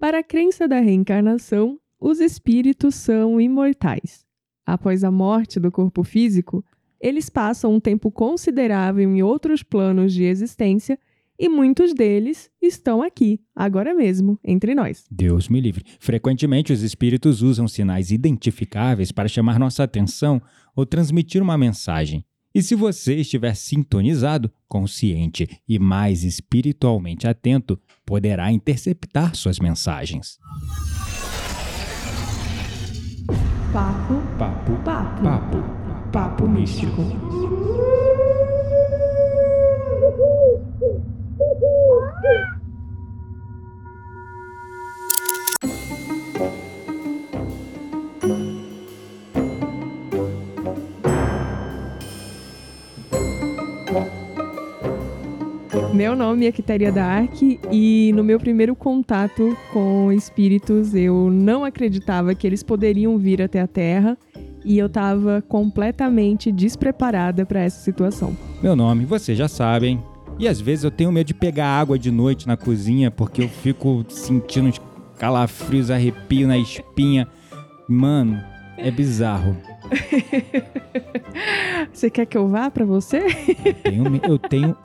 Para a crença da reencarnação, os espíritos são imortais. Após a morte do corpo físico, eles passam um tempo considerável em outros planos de existência e muitos deles estão aqui, agora mesmo, entre nós. Deus me livre. Frequentemente, os espíritos usam sinais identificáveis para chamar nossa atenção ou transmitir uma mensagem. E se você estiver sintonizado, consciente e mais espiritualmente atento, poderá interceptar suas mensagens. Papo, Papo, papo, papo, papo místico. Meu nome é Quiteria Dark e no meu primeiro contato com espíritos eu não acreditava que eles poderiam vir até a Terra e eu estava completamente despreparada para essa situação. Meu nome, vocês já sabem. E às vezes eu tenho medo de pegar água de noite na cozinha porque eu fico sentindo uns calafrios, arrepio na espinha. Mano, é bizarro. Você quer que eu vá para você? Eu tenho, eu tenho.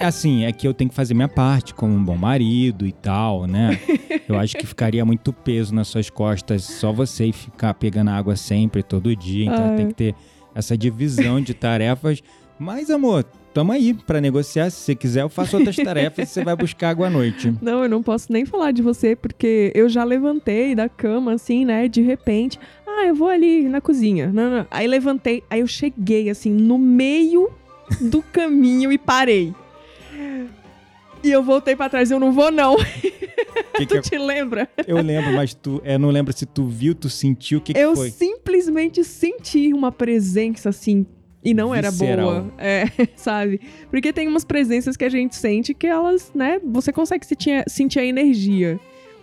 É assim, é que eu tenho que fazer minha parte como um bom marido e tal, né? Eu acho que ficaria muito peso nas suas costas só você e ficar pegando água sempre, todo dia. Então Ai. tem que ter essa divisão de tarefas. Mas, amor, tamo aí pra negociar. Se você quiser, eu faço outras tarefas e você vai buscar água à noite. Não, eu não posso nem falar de você porque eu já levantei da cama assim, né, de repente. Ah, eu vou ali na cozinha. Não, não. Aí levantei, aí eu cheguei assim no meio do caminho e parei. E eu voltei pra trás, eu não vou não. Que que tu eu, te lembra? eu lembro, mas tu. Eu não lembro se tu viu, tu sentiu, o que, que eu foi? simplesmente senti uma presença assim. E não era Visceral. boa. É, sabe? Porque tem umas presenças que a gente sente que elas, né? Você consegue sentir, sentir a energia.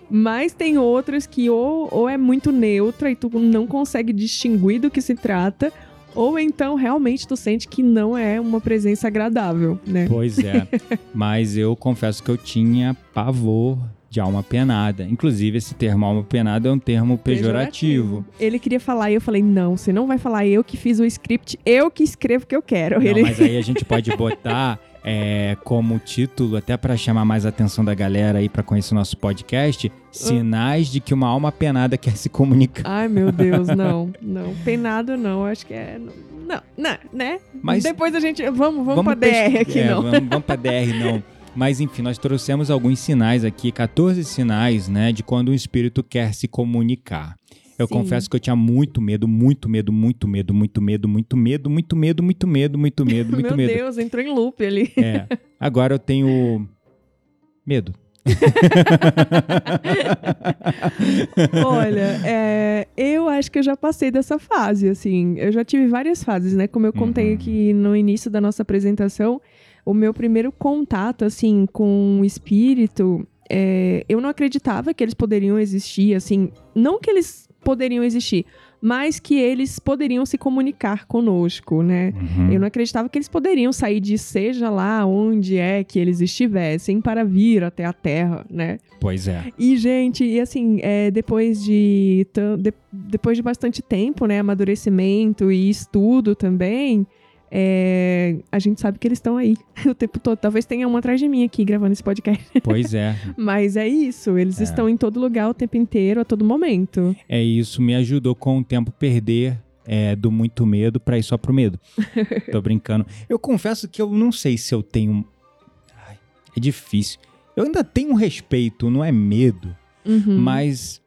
Mas tem outras que ou, ou é muito neutra e tu não consegue distinguir do que se trata. Ou então realmente tu sente que não é uma presença agradável, né? Pois é. Mas eu confesso que eu tinha pavor de alma penada. Inclusive, esse termo alma penada é um termo pejorativo. Ele queria falar e eu falei: não, você não vai falar, eu que fiz o script, eu que escrevo o que eu quero. Não, Ele... mas aí a gente pode botar é, como título, até para chamar mais a atenção da galera aí para conhecer o nosso podcast, sinais de que uma alma penada quer se comunicar. Ai, meu Deus, não, não. Penado não, acho que é. Não, não, né? Mas Depois a gente. Vamos, vamos, pra DR aqui, é, não. Vamos, vamos pra DR, não. Mas enfim, nós trouxemos alguns sinais aqui, 14 sinais, né, de quando um espírito quer se comunicar. Eu Sim. confesso que eu tinha muito medo, muito medo, muito medo, muito medo, muito medo, muito medo, muito medo, muito medo, muito meu medo. Deus, entrou em loop ali. É. Agora eu tenho medo. Olha, é, eu acho que eu já passei dessa fase, assim. Eu já tive várias fases, né? Como eu contei Uhum. aqui no início da nossa apresentação, o meu primeiro contato, assim, com o espírito, é, eu não acreditava que eles poderiam existir, assim. Não que eles poderiam existir, mas que eles poderiam se comunicar conosco, né? Uhum. Eu não acreditava que eles poderiam sair de seja lá onde é que eles estivessem para vir até a Terra, né? Pois é. E, gente, e assim, é, depois de, de- depois de bastante tempo, né, amadurecimento e estudo também, é, a gente sabe que eles estão aí o tempo todo. Talvez tenha um atrás de mim aqui gravando esse podcast. Pois é. Mas é isso, eles É. estão em todo lugar o tempo inteiro, a todo momento. É isso, me ajudou com o tempo perder é, do muito medo pra ir só pro medo. Tô brincando. Eu confesso que eu não sei se eu tenho. Ai, é difícil. Eu ainda tenho respeito, não é medo, Uhum. mas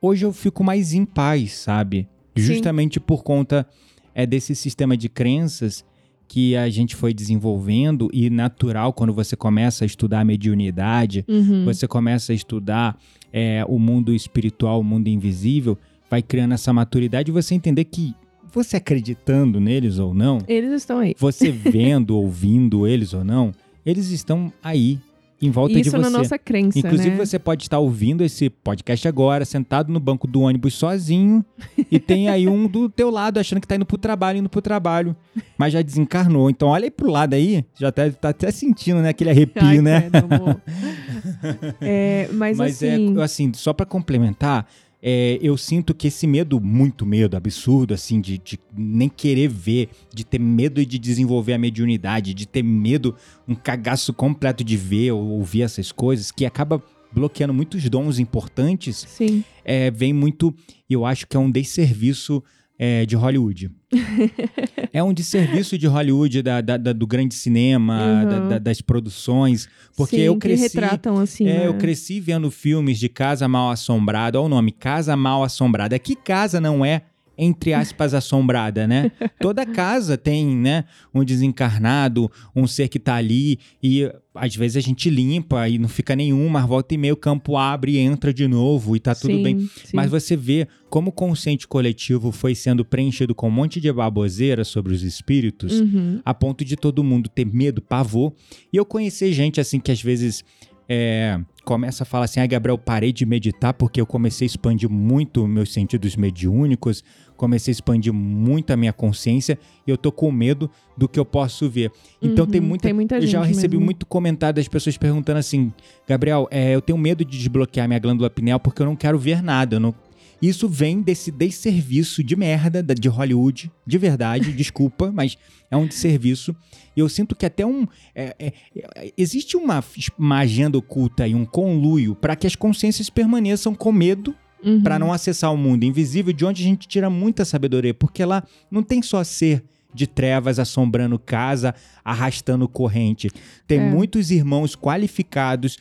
hoje eu fico mais em paz, sabe? Justamente por conta é desse sistema de crenças que a gente foi desenvolvendo e natural quando você começa a estudar a mediunidade, Uhum. você começa a estudar é, o mundo espiritual, o mundo invisível, vai criando essa maturidade e você entender que você acreditando neles ou não, Eles estão aí. você vendo, ouvindo eles ou não, eles estão aí em volta de Isso você. na nossa crença, Inclusive, né? você pode estar ouvindo esse podcast agora, sentado no banco do ônibus sozinho, e tem aí um do teu lado achando que tá indo pro trabalho, indo pro trabalho, mas já desencarnou. Então olha aí pro lado aí, já tá, tá até sentindo, né, aquele arrepio, Ai, né? credo. É, mas, Mas assim, é assim, só pra complementar, é, eu sinto que esse medo, muito medo, absurdo, assim, de, de nem querer ver, de ter medo de desenvolver a mediunidade, de ter medo, um cagaço completo de ver ou ouvir essas coisas, que acaba bloqueando muitos dons importantes, sim. é, vem muito, eu acho que é um desserviço é, de Hollywood. é um desserviço de Hollywood, da, da- da- do grande cinema, Uhum. da- da- das produções, porque sim, eu que cresci... retratam assim, É, né? eu cresci vendo filmes de Casa Mal Assombrada. Olha o nome, Casa Mal Assombrada. Que casa não é, entre aspas, assombrada, né? Toda casa tem, né, um desencarnado, um ser que tá ali e às vezes a gente limpa e não fica nenhum, mas volta e meio o campo abre e entra de novo e tá tudo Sim, bem. sim. Mas você vê como o consciente coletivo foi sendo preenchido com um monte de baboseira sobre os espíritos Uhum. a ponto de todo mundo ter medo, pavor. E eu conheci gente assim que às vezes é, começa a falar assim: ai, Gabriel, parei de meditar porque eu comecei a expandir muito meus sentidos mediúnicos, comecei a expandir muito a minha consciência e eu tô com medo do que eu posso ver. Então Uhum, tem muita. tem muita eu já recebi mesmo. muito comentário das pessoas perguntando assim: Gabriel, é, eu tenho medo de desbloquear minha glândula pineal porque eu não quero ver nada. Eu não, isso vem desse desserviço de merda da- de Hollywood, de verdade, desculpa, mas é um desserviço. E eu sinto que até um. é- é- existe uma, uma agenda oculta e um conluio para que as consciências permaneçam com medo Uhum. para não acessar o mundo invisível, de onde a gente tira muita sabedoria, porque lá não tem só ser de trevas assombrando casa, arrastando corrente. Tem É. muitos irmãos qualificados,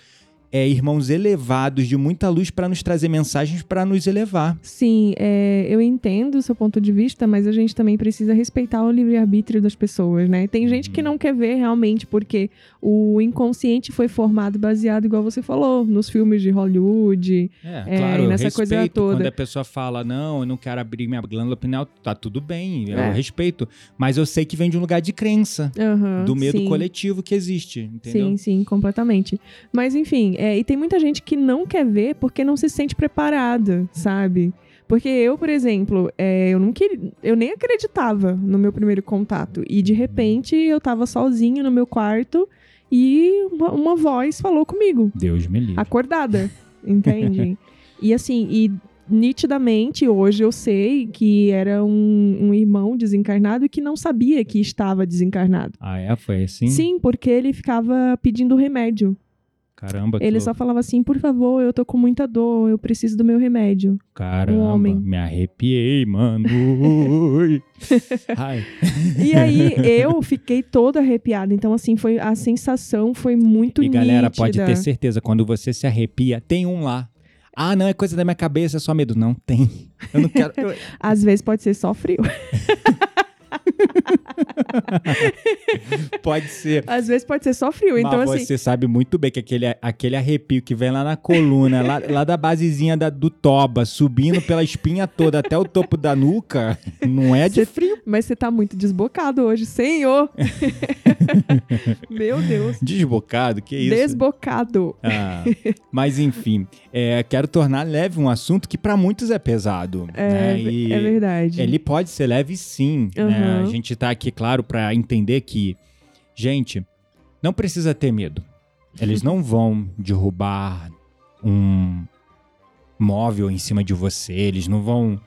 é, irmãos elevados de muita luz para nos trazer mensagens para nos elevar. Sim, é, eu entendo o seu ponto de vista, mas a gente também precisa respeitar o livre-arbítrio das pessoas, né? Tem gente Uhum. que não quer ver realmente, porque o inconsciente foi formado baseado, igual você falou, nos filmes de Hollywood. É, É, claro, eu nessa respeito coisa toda. quando a pessoa fala, não, eu não quero abrir minha glândula pineal, tá tudo bem, eu É. respeito. Mas eu sei que vem de um lugar de crença, Aham, do medo sim. coletivo que existe, entendeu? Sim, sim, completamente. Mas enfim, é, e tem muita gente que não quer ver porque não se sente preparada, sabe? Porque eu, por exemplo, é, eu não queria, eu nem acreditava no meu primeiro contato. E de repente eu tava sozinha no meu quarto e uma, uma voz falou comigo, Deus me livre. acordada, entende? e assim, e nitidamente hoje eu sei que era um, um irmão desencarnado e que não sabia que estava desencarnado. Ah, é? Foi assim? Sim, porque ele ficava pedindo remédio. Caramba, Ele só louco. falava assim, por favor, eu tô com muita dor, eu preciso do meu remédio. Caramba, um homem. me arrepiei, mano. E aí eu fiquei toda arrepiada. Então, assim, foi a sensação foi muito E galera, nítida. pode ter certeza, quando você se arrepia, tem um lá. Ah, não, é coisa da minha cabeça, é só medo. Não, tem. Eu não quero. eu- Às vezes pode ser só frio. Pode ser. Às vezes pode ser só frio. Então, Mas assim, você sabe muito bem que aquele, aquele arrepio que vem lá na coluna, lá, lá da basezinha da- do toba, subindo pela espinha toda até o topo da nuca, não é de Você- frio. mas você tá muito desbocado hoje, senhor. meu Deus. Desbocado, que isso? Desbocado. Ah, mas enfim, é, quero tornar leve um assunto que para muitos é pesado. É, né? É verdade. Ele pode ser leve sim. né? A Uhum. gente tá aqui, claro, para entender que, gente, não precisa ter medo. Eles não vão derrubar um móvel em cima de você, eles não vão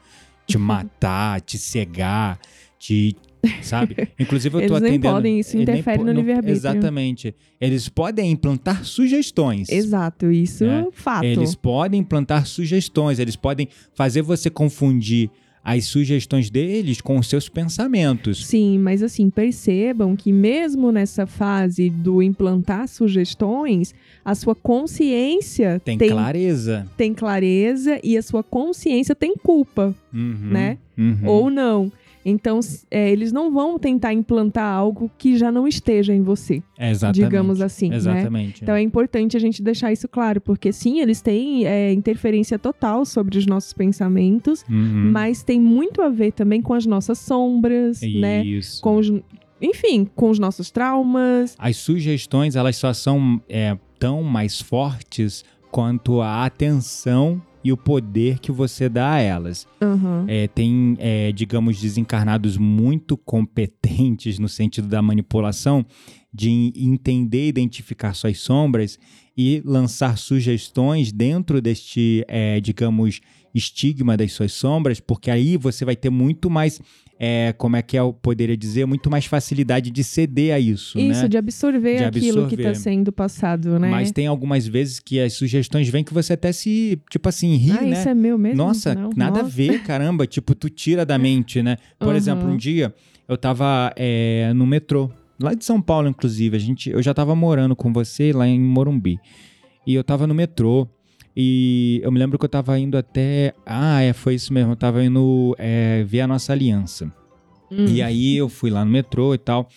te matar, te cegar, te. Sabe? Inclusive, eu tô Eles nem atendendo. podem, isso eles nem interfere no não- livre-arbítrio. Exatamente. Eles podem implantar sugestões. Exato, isso É. é fato. Eles podem implantar sugestões, eles podem fazer você confundir as sugestões deles com os seus pensamentos. Sim, mas assim, percebam que mesmo nessa fase do implantar sugestões, a sua consciência Tem, tem, clareza. tem clareza e a sua consciência tem culpa, Uhum, né? uhum. ou não. Então, é, eles não vão tentar implantar algo que já não esteja em você, Exatamente. digamos assim, né? Exatamente. Então é importante a gente deixar isso claro, porque sim, eles têm é, interferência total sobre os nossos pensamentos, Uhum. mas tem muito a ver também com as nossas sombras, né? Isso. Com os, enfim, com os nossos traumas. As sugestões, elas só são é, tão mais fortes quanto a atenção e o poder que você dá a elas. Aham. É, tem, é, digamos, desencarnados muito competentes no sentido da manipulação de entender, identificar suas sombras e lançar sugestões dentro deste, é, digamos, estigma das suas sombras, porque aí você vai ter muito mais, é, como é que eu poderia dizer, muito mais facilidade de ceder a isso, Isso, né? de absorver De aquilo que está absorver. sendo passado, né? Mas tem algumas vezes que as sugestões vêm que você até se, tipo assim, ri, ah, né? isso é meu mesmo? Nossa, Não, nada a nossa. ver, caramba. tipo, tu tira da mente, né? Por Aham. exemplo, um dia eu tava é, no metrô, lá de São Paulo, inclusive. A gente, eu já tava morando com você lá em Morumbi. E eu tava no metrô. E eu me lembro que eu tava indo até. Ah, é, foi isso mesmo. Eu tava indo é, ver a nossa aliança. Hum. E aí eu fui lá no metrô e tal.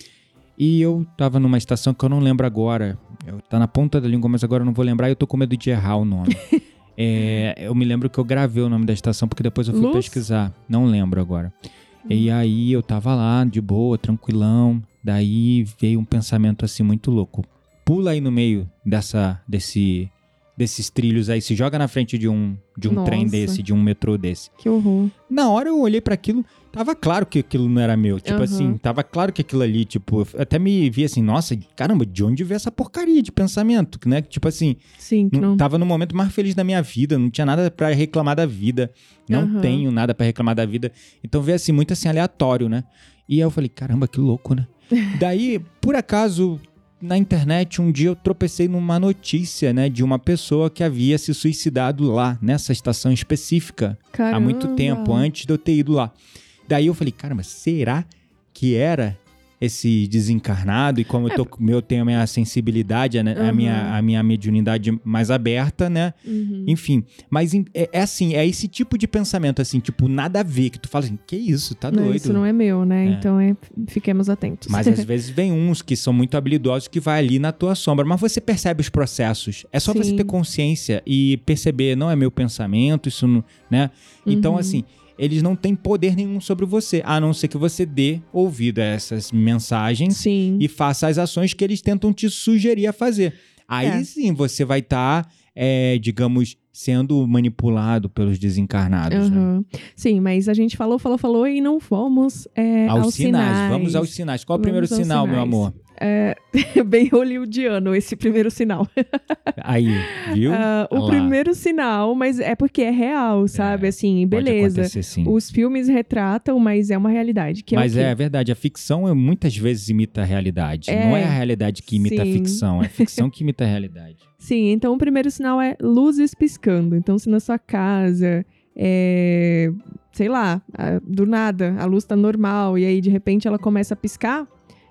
E eu tava numa estação que eu não lembro agora. Eu, tá na ponta da língua, mas agora eu não vou lembrar e eu tô com medo de errar o nome. É, eu me lembro que eu gravei o nome da estação porque depois eu fui Luz? pesquisar. Não lembro agora. E aí eu tava lá, de boa, tranquilão. Daí veio um pensamento assim muito louco. Pula aí no meio dessa, desse, desses trilhos aí, se joga na frente de um, de um trem desse, de um metrô desse. Que horror. Na hora eu olhei pra aquilo, tava claro que aquilo não era meu. Tipo Aham. assim, tava claro que aquilo ali, tipo, eu até me vi assim, nossa, caramba, de onde veio essa porcaria de pensamento, né? Tipo assim, Sim, não, tava no momento mais feliz da minha vida, não tinha nada pra reclamar da vida. Não Aham. tenho nada pra reclamar da vida. Então veio assim, muito assim, aleatório, né? E aí eu falei, caramba, que louco, né? Daí, por acaso, na internet, um dia eu tropecei numa notícia, né, de uma pessoa que havia se suicidado lá, nessa estação específica há muito Caramba. tempo, antes de eu ter ido lá. Daí eu falei, caramba, será que era esse desencarnado? E como eu, tô, eu tenho a minha sensibilidade, a, É. Aham. minha, a minha mediunidade mais aberta, né? Uhum. Enfim, mas é, é assim, é esse tipo de pensamento, assim, tipo, nada a ver, que tu fala assim, que isso, tá Não, doido. isso não é meu, né? É. Então é, fiquemos atentos. Mas às vezes vem uns que são muito habilidosos que vai ali na tua sombra, mas você percebe os processos. É só você Sim. ter consciência e perceber, não é meu pensamento, isso não, né? Então Uhum. assim, eles não têm poder nenhum sobre você, a não ser que você dê ouvido a essas mensagens Sim. e faça as ações que eles tentam te sugerir a fazer. Aí É. sim você vai estar, digamos, sendo manipulado pelos desencarnados. né? Aham. Sim, mas a gente falou, falou, falou e não fomos é, Aos, aos, sinais. Vamos aos sinais. Qual é o primeiro sinal, meu sinais. amor? É, bem hollywoodiano esse primeiro sinal. Aí, viu? Olha o lá. primeiro sinal, mas é porque é real, sabe? assim, Pode beleza. Os filmes retratam, mas é uma realidade. Que Mas é, é verdade, a ficção é, muitas vezes imita a realidade. É, Não é a realidade que imita a sim. ficção, é a ficção que imita a realidade. Sim, então o primeiro sinal é luzes piscando. Então, se na sua casa, é, sei lá, do nada, a luz tá normal e aí de repente ela começa a piscar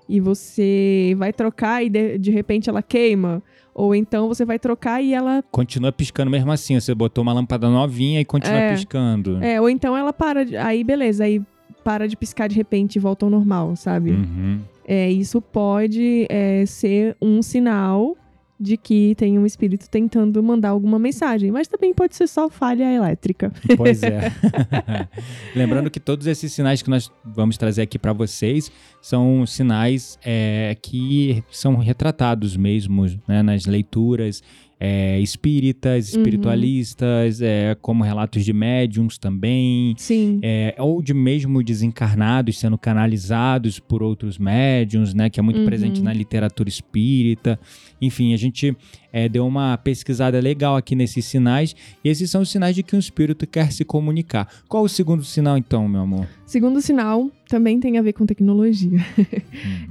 e você vai trocar e de, de repente ela queima. Ou então você vai trocar e ela. Continua piscando mesmo assim. Você botou uma lâmpada novinha e continua É. piscando. É, ou então ela para. de- Aí beleza, aí para de piscar de repente e volta ao normal, sabe? Uhum. É, isso pode é, ser um sinal de que tem um espírito tentando mandar alguma mensagem, mas também pode ser só falha elétrica. Pois é. Lembrando que todos esses sinais que nós vamos trazer aqui para vocês são sinais é, que são retratados mesmo né, nas leituras é, espíritas, Uhum. espiritualistas, é, como relatos de médiums também. Sim. é, ou de mesmo desencarnados sendo canalizados por outros médiums, né, que é muito Uhum. presente na literatura espírita. Enfim, a gente é, deu uma pesquisada legal aqui nesses sinais, e esses são os sinais de que um espírito quer se comunicar. Qual o segundo sinal, então, meu amor? Segundo sinal, também tem a ver com tecnologia. Uhum.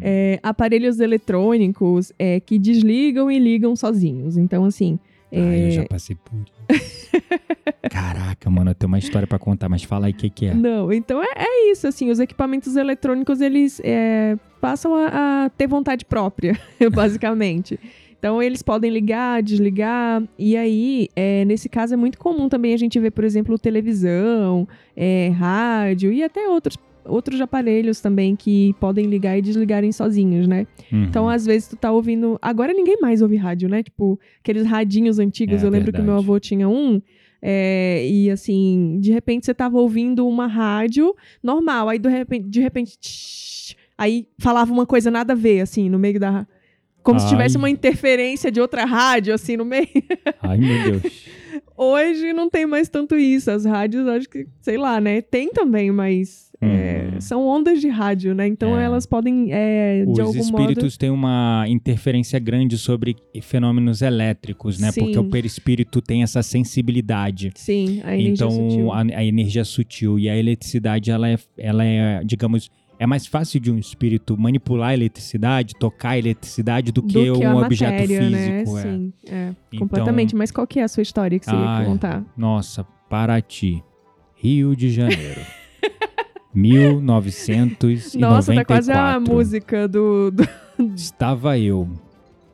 É, aparelhos eletrônicos é, que desligam e ligam sozinhos. Então, assim. Ah, eu é, já passei por isso. Caraca, mano, eu tenho uma história pra contar, mas fala aí o que, que é. Não, então é, é isso, assim, os equipamentos eletrônicos, eles é, passam a, a ter vontade própria, basicamente. Então, eles podem ligar, desligar, e aí, é, nesse caso, é muito comum também a gente ver, por exemplo, televisão, é, rádio e até outros, outros aparelhos também que podem ligar e desligarem sozinhos, né? Uhum. Então, às vezes, tu tá ouvindo. Agora ninguém mais ouve rádio, né? Tipo, aqueles radinhos antigos. É, eu lembro que verdade. meu avô tinha um. é, e assim, de repente você tava ouvindo uma rádio normal. Aí, de repente, de repente tsh, aí falava uma coisa nada a ver, assim, no meio da. Como se Ai. tivesse uma interferência de outra rádio, assim, no meio. Ai, meu Deus. Hoje não tem mais tanto isso. As rádios, acho que, sei lá, né? Tem também, mas É, Uhum. são ondas de rádio, né? Então É. elas podem, é, de Os algum espíritos têm uma interferência grande sobre fenômenos elétricos, né? Porque Sim. o perispírito tem essa sensibilidade. Sim, a energia então, sutil. A, a energia sutil e a eletricidade, ela é, ela é, digamos, é mais fácil de um espírito manipular a eletricidade, tocar a eletricidade do que, Do que um a objeto matéria, né? físico. é. Sim, é, Então- completamente. Mas qual que é a sua história que você ia Ai, contar? Nossa, Paraty, Rio de Janeiro. 1994. Nossa, tá quase a música do... do- Estava eu.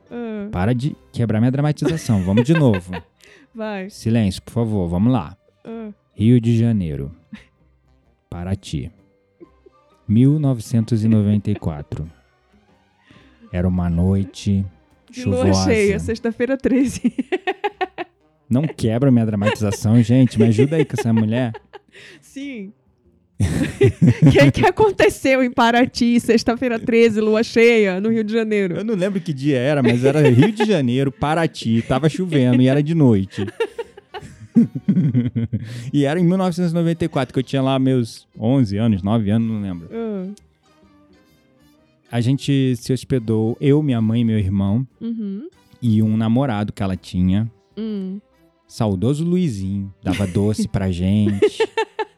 Ah, Para de quebrar minha dramatização. Vamos de novo. vai. Silêncio, por favor. Vamos lá. Ah. Rio de Janeiro. Paraty. 1994. Era uma noite De lua chuvosa. cheia, sexta-feira 13. Não quebra minha dramatização, gente. Me ajuda aí com essa mulher. Sim. O que, aconteceu em Paraty, sexta-feira 13, lua cheia, no Rio de Janeiro? Eu não lembro que dia era, mas era Rio de Janeiro, Paraty, tava chovendo e era de noite. e era em 1994, que eu tinha lá meus 11 anos, 9 anos, não lembro. Ah, A gente se hospedou, eu, minha mãe e meu irmão, uhum. e um namorado que ela tinha. Hum. Saudoso Luizinho, dava doce pra gente.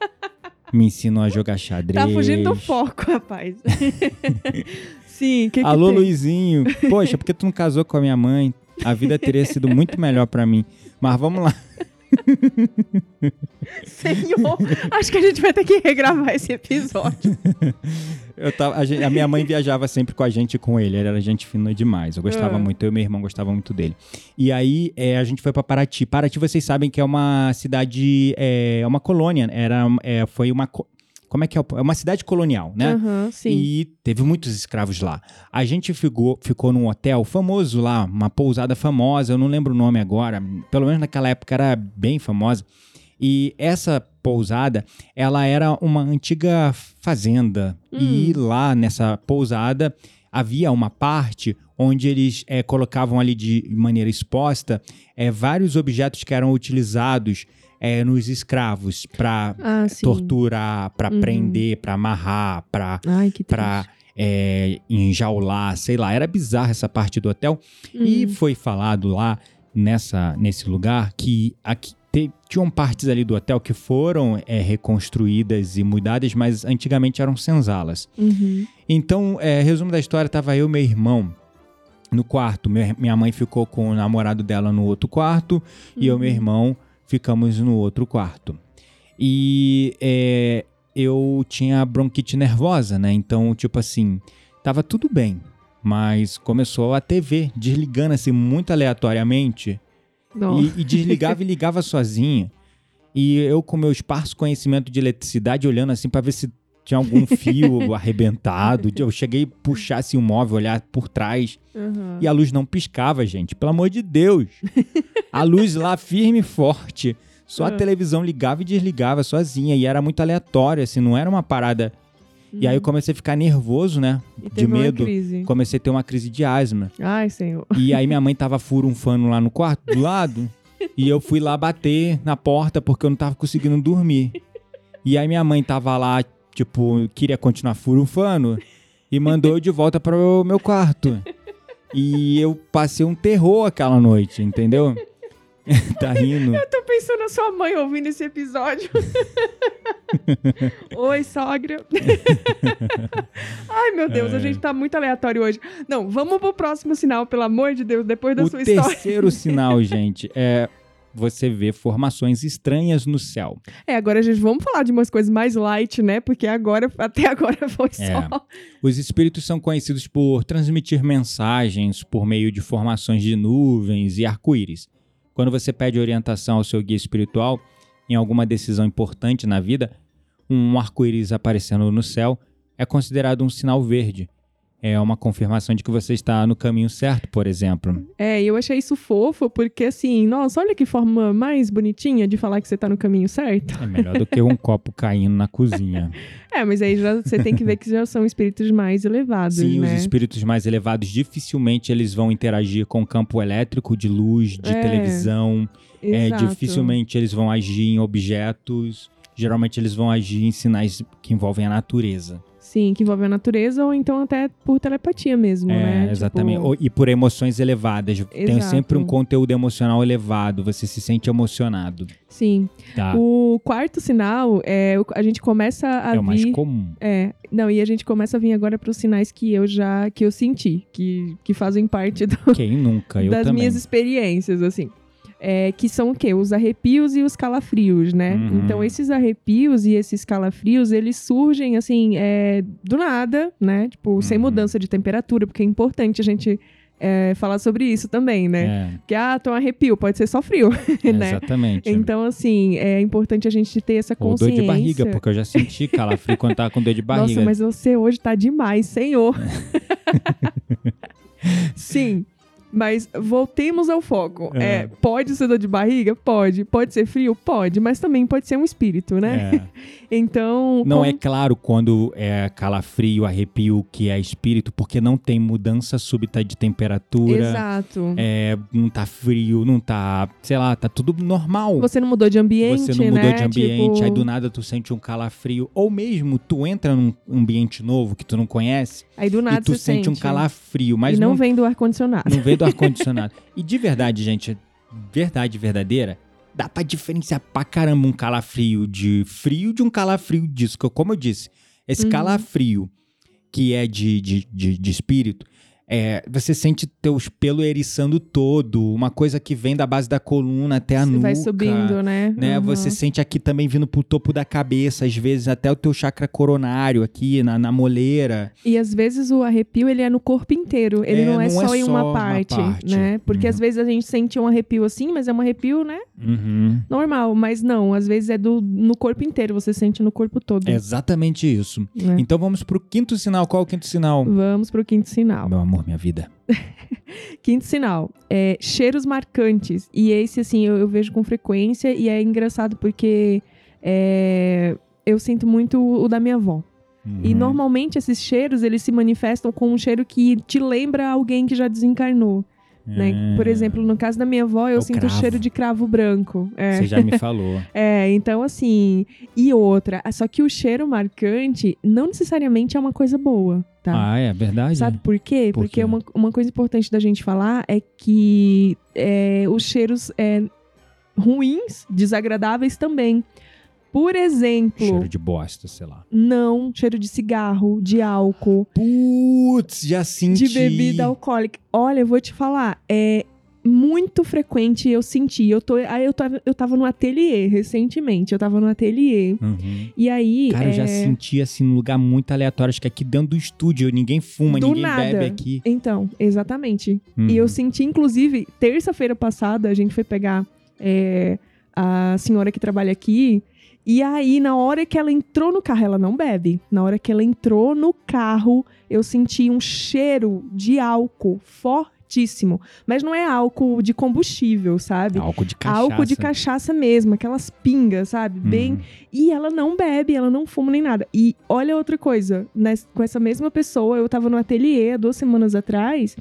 me ensinou a jogar xadrez. Tá fugindo do foco, rapaz. Sim, que, Alô? Luizinho. Poxa, por que tu não casou com a minha mãe? A vida teria sido muito melhor pra mim. Mas vamos lá. Senhor, acho que a gente vai ter que regravar esse episódio. Eu tava, a, gen- a minha mãe viajava sempre com a gente e com ele. Ele era gente fina demais. Eu gostava Ah. muito. Eu e meu irmão gostavam muito dele. E aí é, a gente foi pra Paraty. Paraty, vocês sabem que é uma cidade, é é uma colônia. Era, é, foi uma, como é que é? É uma cidade colonial, né? Aham, sim. E teve muitos escravos lá. A gente ficou, ficou num hotel famoso lá, uma pousada famosa, eu não lembro o nome agora, pelo menos naquela época era bem famosa. E essa pousada, ela era uma antiga fazenda. E lá nessa pousada havia uma parte onde eles eh, colocavam ali de maneira exposta eh, vários objetos que eram utilizados eh, nos escravos para Ah, torturar, pra Uhum. prender, pra amarrar, triste. é, enjaular, sei lá. Era bizarra essa parte do hotel. E Hum. foi falado lá nessa, nesse lugar que aqui, te- tinham partes ali do hotel que foram é, reconstruídas e mudadas, mas antigamente eram senzalas. Uhum. Então, é, resumo da história, tava eu e meu irmão no quarto. Meu- minha mãe ficou com o namorado dela no outro quarto e eu e meu Uhum. irmão ficamos no outro quarto. E é, eu tinha bronquite nervosa, né? Então, tipo assim, tava tudo bem. Mas começou a TV desligando assim muito aleatoriamente e, e desligava e ligava sozinha. E eu, com meu esparso conhecimento de eletricidade, olhando assim pra ver se tinha algum fio arrebentado. Eu cheguei a puxar assim, o móvel, olhar por trás. Aham. E a luz não piscava, gente. Pelo amor de Deus. A luz lá firme e forte. Só a Ah. televisão ligava e desligava sozinha. E era muito aleatório, assim, não era uma parada. E aí eu comecei a ficar nervoso, né? E de medo. Comecei a ter uma crise de asma. Ai, senhor. E aí minha mãe tava furunfando lá no quarto do lado. e eu fui lá bater na porta porque eu não tava conseguindo dormir. E aí minha mãe tava lá, tipo, queria continuar furunfando e mandou eu de volta para o meu quarto. E eu passei um terror aquela noite, entendeu? tá rindo. Eu tô pensando na sua mãe ouvindo esse episódio. Oi, sogra. Ai, meu Deus, a É. gente tá muito aleatório hoje. Não, vamos pro próximo sinal, pelo amor de Deus, depois da O sua história. terceiro sinal, gente, é você ver formações estranhas no céu. É, agora, gente, vamos falar de umas coisas mais light, né? Porque agora, até agora foi É. só. Os espíritos são conhecidos por transmitir mensagens por meio de formações de nuvens e arco-íris. Quando você pede orientação ao seu guia espiritual em alguma decisão importante na vida, um arco-íris aparecendo no céu é considerado um sinal verde. É uma confirmação de que você está no caminho certo, por exemplo. É, eu achei isso fofo, porque assim, nossa, olha que forma mais bonitinha de falar que você tá no caminho certo. É melhor do que um copo caindo na cozinha. É, mas aí já, você tem que ver que já são espíritos mais elevados, Sim, né? os espíritos mais elevados dificilmente eles vão interagir com campo elétrico, de luz, de É, televisão. É, Exato. dificilmente eles vão agir em objetos. geralmente eles vão agir em sinais que envolvem a natureza. Sim, que envolve a natureza ou então até por telepatia mesmo, é, né? exatamente. Tipo, E por emoções elevadas. Tem Exato. sempre um conteúdo emocional elevado, você se sente emocionado. sim. Tá? O quarto sinal é a gente começa a é o mais comum. É, não, e a gente começa a vir agora para os sinais que eu já que eu senti, que, que fazem parte do- Quem nunca? Eu das também. minhas experiências, assim. É, que são o quê? Os arrepios e os calafrios, né? Uhum. Então, esses arrepios e esses calafrios, eles surgem, assim, é, do nada, né? Tipo, sem Uhum. mudança de temperatura, porque é importante a gente é, falar sobre isso também, né? É, Que, ah, tô um arrepio, pode ser só frio, né? Exatamente. Então, assim, é importante a gente ter essa Ou dor consciência. de barriga, porque eu já senti calafrio quando tava com dor de barriga. Nossa, mas você hoje tá demais, senhor. Sim. Mas voltemos ao foco. É. É, pode ser dor de barriga? Pode. Pode ser frio? Pode. Mas também pode ser um espírito, né? É. Então. Não como- é claro quando é calafrio, arrepio, que é espírito, porque não tem mudança súbita de temperatura. Exato. É, não tá frio, não tá, sei lá, tá tudo normal. Você não mudou de ambiente, Você não mudou né? de ambiente, Tipo, aí do nada tu sente um calafrio. Ou mesmo tu entra num ambiente novo que tu não conhece Aí do nada e tu você sente um calafrio, mas e não, não, vem do ar-condicionado. não vem do ar-condicionado. e de verdade, gente, verdade verdadeira, dá pra diferenciar pra caramba um calafrio de frio de um calafrio disso. Como eu disse, esse Uhum. calafrio que é de, de, de, de espírito, é, você sente teus pelos eriçando todo, uma coisa que vem da base da coluna até a Você nuca. vai subindo, né? Né, Uhum. Você sente aqui também vindo pro topo da cabeça, às vezes até o teu chakra coronário aqui, na, na moleira. E às vezes o arrepio ele é no corpo inteiro, ele É, não é não é só em só uma uma parte, parte. né? Porque Uhum. às vezes a gente sente um arrepio assim, mas é um arrepio, né? Uhum. Normal, mas não, às vezes é do no corpo inteiro, você sente no corpo todo. É exatamente isso. né? Então vamos pro quinto sinal. Qual é o quinto sinal? Vamos pro quinto sinal. Meu amor, minha vida. Quinto sinal, é cheiros marcantes. E esse, assim, eu, eu vejo com frequência e é engraçado porque é, eu sinto muito o da minha avó. E Uhum. normalmente esses cheiros, eles se manifestam com um cheiro que te lembra alguém que já desencarnou. Né? Por É, exemplo, no caso da minha avó, eu o sinto o cravo. cheiro de cravo branco. É. Você já me falou. É, então assim. E outra, só que o cheiro marcante não necessariamente é uma coisa boa, tá? Ah, é verdade? Sabe por quê? Por Porque quê? Uma, uma coisa importante da gente falar é que é, os cheiros é, ruins, desagradáveis também. Por exemplo, Cheiro de bosta, sei lá. não cheiro de cigarro, de álcool, Putz, já senti. de bebida alcoólica. Olha, eu vou te falar, é muito frequente eu senti. Eu, tô, aí eu, tava, eu tava no ateliê recentemente, eu tava no ateliê. Uhum. E aí. Cara, eu já é, senti assim num lugar muito aleatório. Acho que aqui dentro do estúdio ninguém fuma, Do ninguém nada. bebe aqui. Então, exatamente. Uhum. E eu senti, inclusive, terça-feira passada, a gente foi pegar é, a senhora que trabalha aqui. E aí, na hora que ela entrou no carro, ela não bebe. Na hora que ela entrou no carro, eu senti um cheiro de álcool fortíssimo. Mas não é álcool de combustível, sabe? Álcool de cachaça. Álcool de cachaça mesmo, aquelas pingas, sabe? Bem. Uhum. E ela não bebe, ela não fuma nem nada. E olha outra coisa, nes- com essa mesma pessoa, eu tava no ateliê há duas semanas atrás.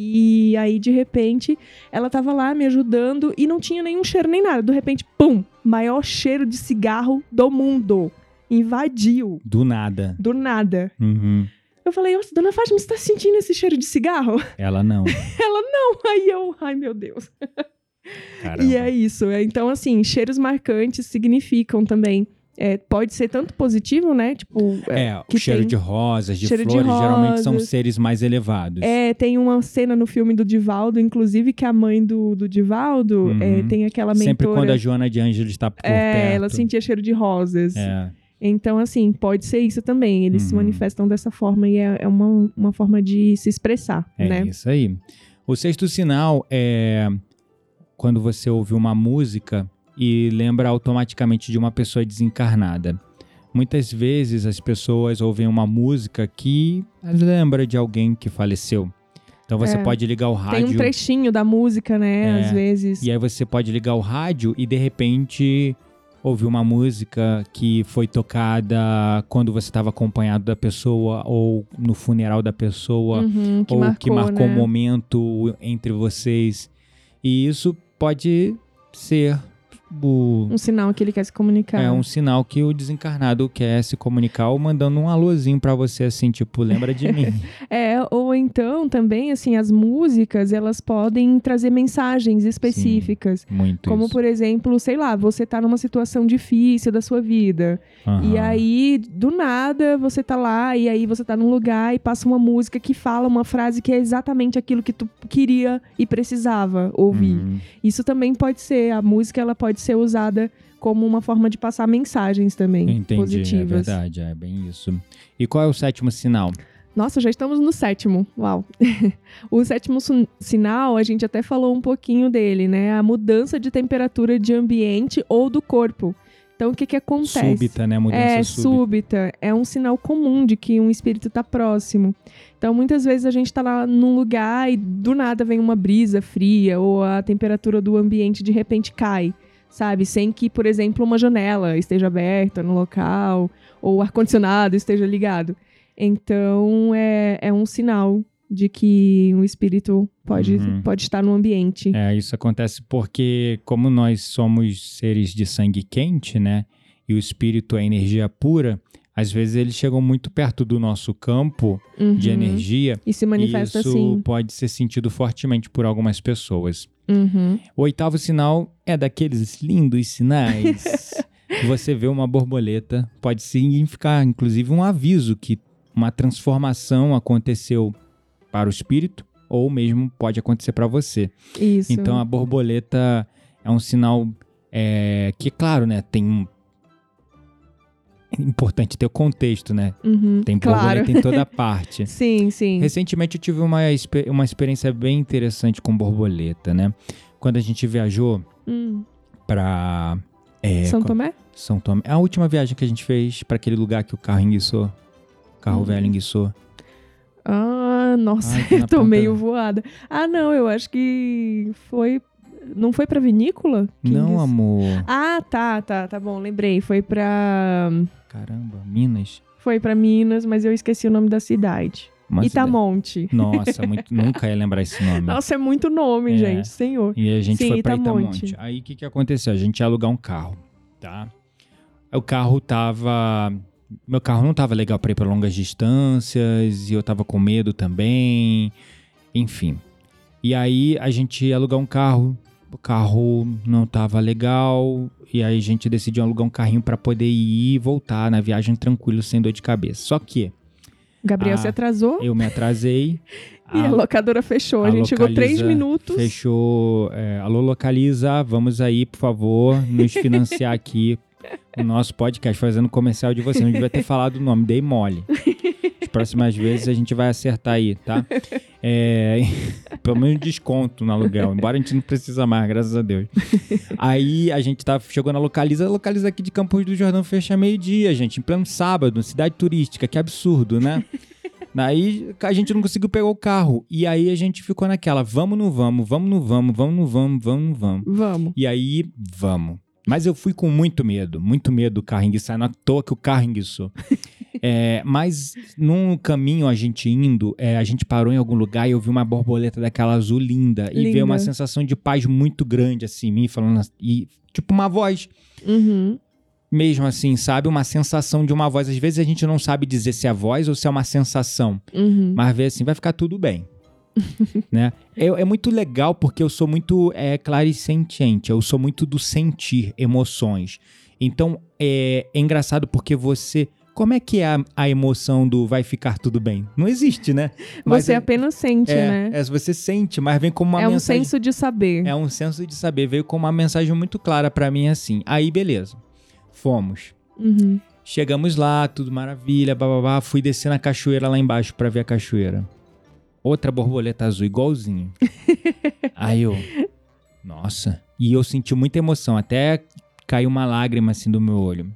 E aí, de repente, ela tava lá me ajudando e não tinha nenhum cheiro nem nada. De repente, pum! Maior cheiro de cigarro do mundo. Invadiu. Do nada. Do nada. Uhum. Eu falei, "Nossa, dona Fátima, você tá sentindo esse cheiro de cigarro? Ela não. Ela, não. Aí eu, ai meu Deus. Caramba. E é isso. Então, assim, cheiros marcantes significam também. É, pode ser tanto positivo, né? Tipo, é, É, o cheiro tem- de rosas, de cheiro de flores, geralmente são rosas. seres mais elevados. é, tem uma cena no filme do Divaldo, inclusive, que a mãe do, do Divaldo Uhum. é, tem aquela mentora. Sempre quando a Joana de Ângeles está por é, perto. ela sentia cheiro de rosas. É. Então, assim, pode ser isso também. Eles se Uhum. manifestam dessa forma e é, é uma, uma forma de se expressar, É né? isso aí. O sexto sinal é quando você ouve uma música e lembra automaticamente de uma pessoa desencarnada. Muitas vezes as pessoas ouvem uma música que lembra de alguém que faleceu. Então você É. pode ligar o Tem rádio um trechinho da música, né? É, Às vezes. e aí você pode ligar o rádio e de repente ouvir uma música que foi tocada quando você estava acompanhado da pessoa ou no funeral da pessoa Uhum, que ou marcou, que marcou né? um momento entre vocês. E isso pode ser o- Um sinal que ele quer se comunicar. é um sinal que o desencarnado quer se comunicar ou mandando um alôzinho pra você, assim, tipo, lembra de mim. É, ou então também, assim, as músicas, elas podem trazer mensagens específicas. Muito Como, isso. por exemplo, sei lá, você tá numa situação difícil da sua vida. E Aham. aí, do nada, você tá lá, e aí você tá num lugar e passa uma música que fala uma frase que é exatamente aquilo que tu queria e precisava ouvir. Uhum. Isso também pode ser, a música ela pode ser usada como uma forma de passar mensagens também Entendi, é positivas. verdade, é bem isso. E qual é o sétimo sinal? Nossa, já estamos no sétimo. Uau. o sétimo sinal, a gente até falou um pouquinho dele, né? A mudança de temperatura de ambiente ou do corpo. Então, o que que acontece? Súbita, né? Mudança é, súbita. súbita. É um sinal comum de que um espírito está próximo. Então, muitas vezes a gente está lá num lugar e do nada vem uma brisa fria ou a temperatura do ambiente de repente cai, sabe? Sem que, por exemplo, uma janela esteja aberta no local ou o ar-condicionado esteja ligado. Então, é, é um sinal de que um espírito pode, Uhum. pode estar no ambiente. É, isso acontece porque, como nós somos seres de sangue quente, né? E o espírito é energia pura, às vezes eles chegam muito perto do nosso campo de Uhum. energia. E se manifesta e isso assim. pode ser sentido fortemente por algumas pessoas. Uhum. O oitavo sinal é daqueles lindos sinais. Você vê uma borboleta, pode significar, inclusive, um aviso que uma transformação aconteceu para o espírito, ou mesmo pode acontecer para você. Isso. Então a borboleta é um sinal é, que, claro, né, tem um. É importante ter o contexto, né? Uhum. Tem claro. borboleta em toda parte. Sim, sim. Recentemente eu tive uma, uma experiência bem interessante com borboleta, né? Quando a gente viajou Hum. pra é, São Tomé? São Tomé. A última viagem que a gente fez pra aquele lugar que o carro enguiçou. Carro Hum. velho enguiçou. Ah, nossa, Ai, eu tô ponta- meio voada. Ah, não, eu acho que foi. Não foi pra vinícola? Não, amor. Ah, tá, tá, tá bom, lembrei. Foi pra. Caramba, Minas. Foi pra Minas, mas eu esqueci o nome da cidade. Mas Itamonte. Nossa, muito, nunca ia lembrar esse nome. Nossa, é muito nome, É. gente, senhor. E a gente Sim, foi pra Itamonte. Itamonte. Aí o que, que aconteceu? A gente ia alugar um carro, tá? O carro tava. Meu carro não tava legal pra ir pra longas distâncias e eu tava com medo também. Enfim. E aí a gente ia alugar um carro, o carro não tava legal. E aí a gente decidiu alugar um carrinho pra poder ir e voltar na viagem tranquilo, sem dor de cabeça. Só que Gabriel Ah, se atrasou eu me atrasei. e a locadora fechou. A, a gente chegou três minutos. Fechou. É, alô, localiza, vamos aí, por favor, nos financiar aqui o nosso podcast, fazendo comercial de você. Não devia ter falado o nome, dei mole. As próximas vezes a gente vai acertar aí, tá? É, pelo menos desconto no aluguel, embora a gente não precisa mais, graças a Deus. Aí a gente tá, chegou na Localiza, Localiza aqui de Campos do Jordão fecha meio-dia, gente, em pleno sábado, cidade turística, que absurdo, né? Aí a gente não conseguiu pegar o carro. E aí a gente ficou naquela, vamos no vamos, vamos no vamos, vamos no vamos, vamos no vamos. Vamos. E aí, vamos. Mas eu fui com muito medo, muito medo do carro enguiçar, não é à toa que o carro enguiçou. É, mas num caminho a gente indo, é, a gente parou em algum lugar e eu vi uma borboleta daquela azul linda. E Linda. veio uma sensação de paz muito grande, assim, em mim, falando e tipo uma voz Uhum. mesmo assim, sabe? Uma sensação de uma voz. Às vezes a gente não sabe dizer se é voz ou se é uma sensação. Uhum. Mas vê assim, vai ficar tudo bem. né? É, é muito legal porque eu sou muito é, clarisentiente, eu sou muito do sentir emoções. Então é, é engraçado porque você. Como é que é a, a emoção do vai ficar tudo bem? Não existe, né? Mas Você é, apenas sente, é, né? é, você sente, mas vem como uma É um mensagem. senso de saber. É um senso de saber. Veio com uma mensagem muito clara pra mim assim. Aí, beleza. Fomos. Uhum. Chegamos lá, tudo maravilha, bababá. Fui descer na cachoeira lá embaixo pra ver a cachoeira. Outra borboleta azul, igualzinho. Aí eu, nossa. E eu senti muita emoção, até caiu uma lágrima assim do meu olho.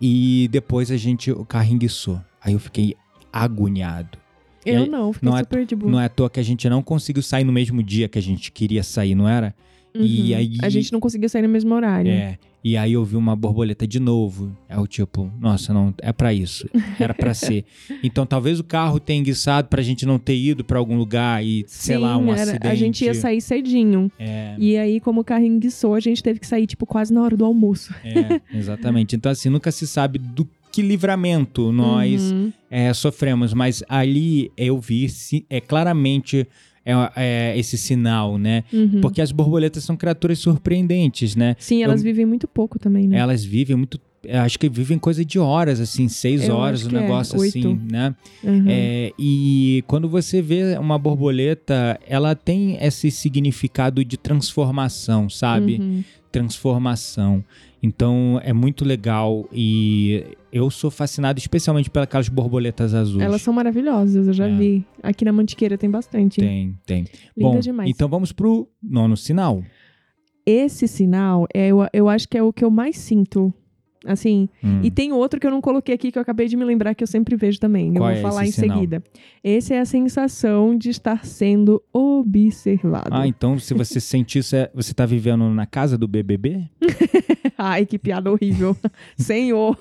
E depois a gente, enguiçou. Aí eu fiquei agoniado. Eu aí, não, fiquei não é- super de boa. Não é à toa que a gente não conseguiu sair no mesmo dia que a gente queria sair, não era? E Uhum. aí- A gente não conseguia sair no mesmo horário. É. E aí eu vi uma borboleta de novo. É o tipo, nossa, não, é pra isso. Era pra ser. Então talvez o carro tenha enguiçado pra gente não ter ido pra algum lugar e, sei lá, um era- acidente. A gente ia sair cedinho. É, E aí, como o carro enguiçou, a gente teve que sair, tipo, quase na hora do almoço. é, exatamente. Então assim, nunca se sabe do que livramento nós Uhum. é, sofremos, mas ali eu vi é claramente é, é, esse sinal, né? Uhum. Porque as borboletas são criaturas surpreendentes, né? Sim, elas eu- vivem muito pouco também, né? Elas vivem muito. eu Acho que vivem coisa de horas, assim, seis Eu horas, um é, negócio oito. assim, né? Uhum. É, e quando você vê uma borboleta, ela tem esse significado de transformação, sabe? Uhum. Transformação. Então é muito legal e eu sou fascinado especialmente pelas borboletas azuis. Elas são maravilhosas, eu já É. vi. Aqui na Mantiqueira tem bastante. Tem, tem. Linda Bom, demais. então vamos pro nono sinal. Esse sinal, é, eu, eu acho que é o que eu mais sinto. Assim, Hum. e tem outro que eu não coloquei aqui que eu acabei de me lembrar que eu sempre vejo também. Qual eu é vou falar esse em sinal? seguida. Esse é a sensação de estar sendo observado. Ah, então se você sente isso, é- você tá vivendo na casa do BBB? Ai, que piada horrível. Senhor.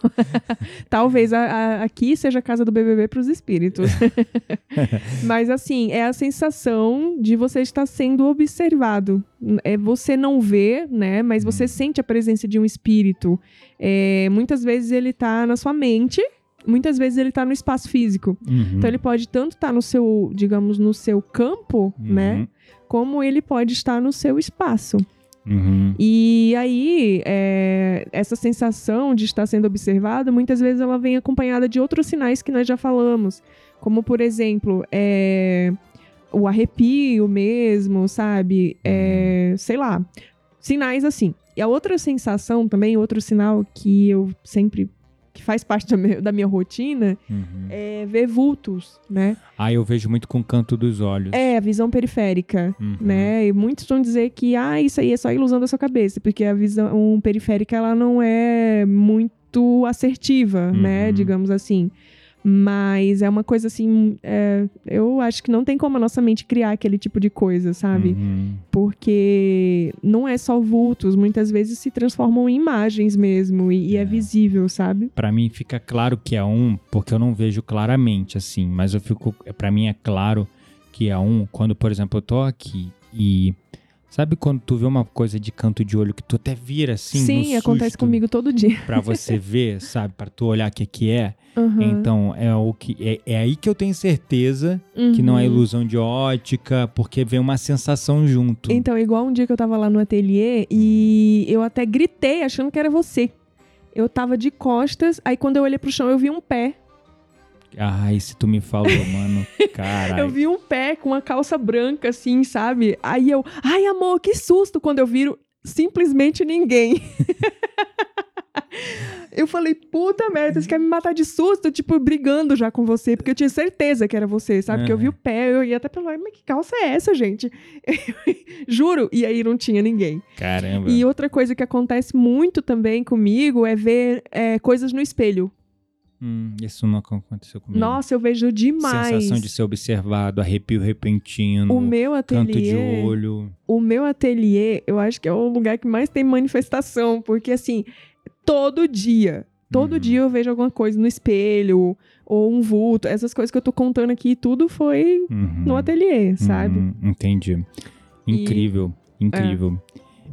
Talvez a- a- aqui seja a casa do BBB para os espíritos. Mas assim, é a sensação de você estar sendo observado. É você não vê, né? Mas você sente a presença de um espírito. É, muitas vezes ele tá na sua mente, muitas vezes ele tá no espaço físico. Uhum. Então ele pode tanto estar no seu, digamos, no seu campo, Uhum. né? Como ele pode estar no seu espaço. Uhum. E aí, é, essa sensação de estar sendo observado, muitas vezes ela vem acompanhada de outros sinais que nós já falamos. Como, por exemplo, é, o arrepio mesmo, sabe? É, sei lá, sinais assim. E a outra sensação também, outro sinal que eu sempre. que faz parte da minha, da minha rotina, Uhum. é ver vultos, né? Ah, eu vejo muito com o canto dos olhos. É, a visão periférica Uhum. né? E muitos vão dizer que ah, isso aí é só ilusão da sua cabeça, porque a visão periférica ela não é muito assertiva, né? Uhum. Digamos assim. Mas é uma coisa assim, é, eu acho que não tem como a nossa mente criar aquele tipo de coisa, sabe? Uhum. Porque não é só vultos, muitas vezes se transformam em imagens mesmo, e, e é É. visível, sabe? Pra mim fica claro que é um, porque eu não vejo claramente assim, mas eu fico, para mim é claro que é um quando, por exemplo, eu tô aqui e sabe quando tu vê uma coisa de canto de olho que tu até vira assim, Sim, acontece comigo todo dia. Pra você ver, sabe, Pra tu olhar o que que é. Uhum, Então é o que é, é aí que eu tenho certeza que não é uhum. ilusão de ótica, porque vem uma sensação junto. Então, igual um dia que eu tava lá no ateliê e eu até gritei achando que era você. Eu tava de costas, aí quando eu olhei pro chão eu vi um pé. Ai, se tu me falou, mano, caralho. Eu vi um pé com uma calça branca, assim, sabe? Aí eu, ai amor, que susto! Quando eu viro, simplesmente ninguém. eu falei, puta merda, você quer me matar de susto? Tipo, brigando já com você, porque eu tinha certeza que era você, sabe? Porque eu vi o pé, eu ia até pelo, mas que calça é essa, gente? Juro! E aí não tinha ninguém. Caramba. E outra coisa que acontece muito também comigo é ver é, coisas no espelho. Hum, isso não aconteceu comigo. Nossa, eu vejo demais. Sensação de ser observado, arrepio repentino, O meu canto de ateliê, olho. o meu ateliê, eu acho que é o lugar que mais tem manifestação, porque assim, todo dia, todo Uhum. dia eu vejo alguma coisa no espelho ou um vulto, essas coisas que eu tô contando aqui, tudo foi Uhum. no ateliê, sabe? Uhum, entendi. Incrível, incrível.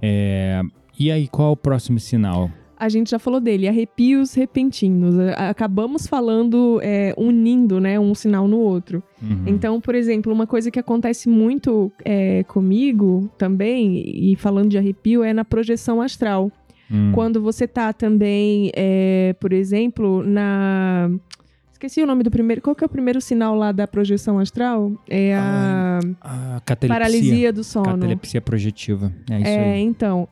É, E aí, qual é o próximo sinal? A gente já falou dele, arrepios repentinos. A- Acabamos falando, é, unindo, né, um sinal no outro. Uhum. Então, por exemplo, uma coisa que acontece muito é, comigo também, e falando de arrepio, é na projeção astral. Hum. Quando você tá também, é, por exemplo, na. Esqueci o nome do primeiro. Qual que é o primeiro sinal lá da projeção astral? É a Ah, catalepsia. paralisia do sono. Catalepsia projetiva. É isso É, aí. então,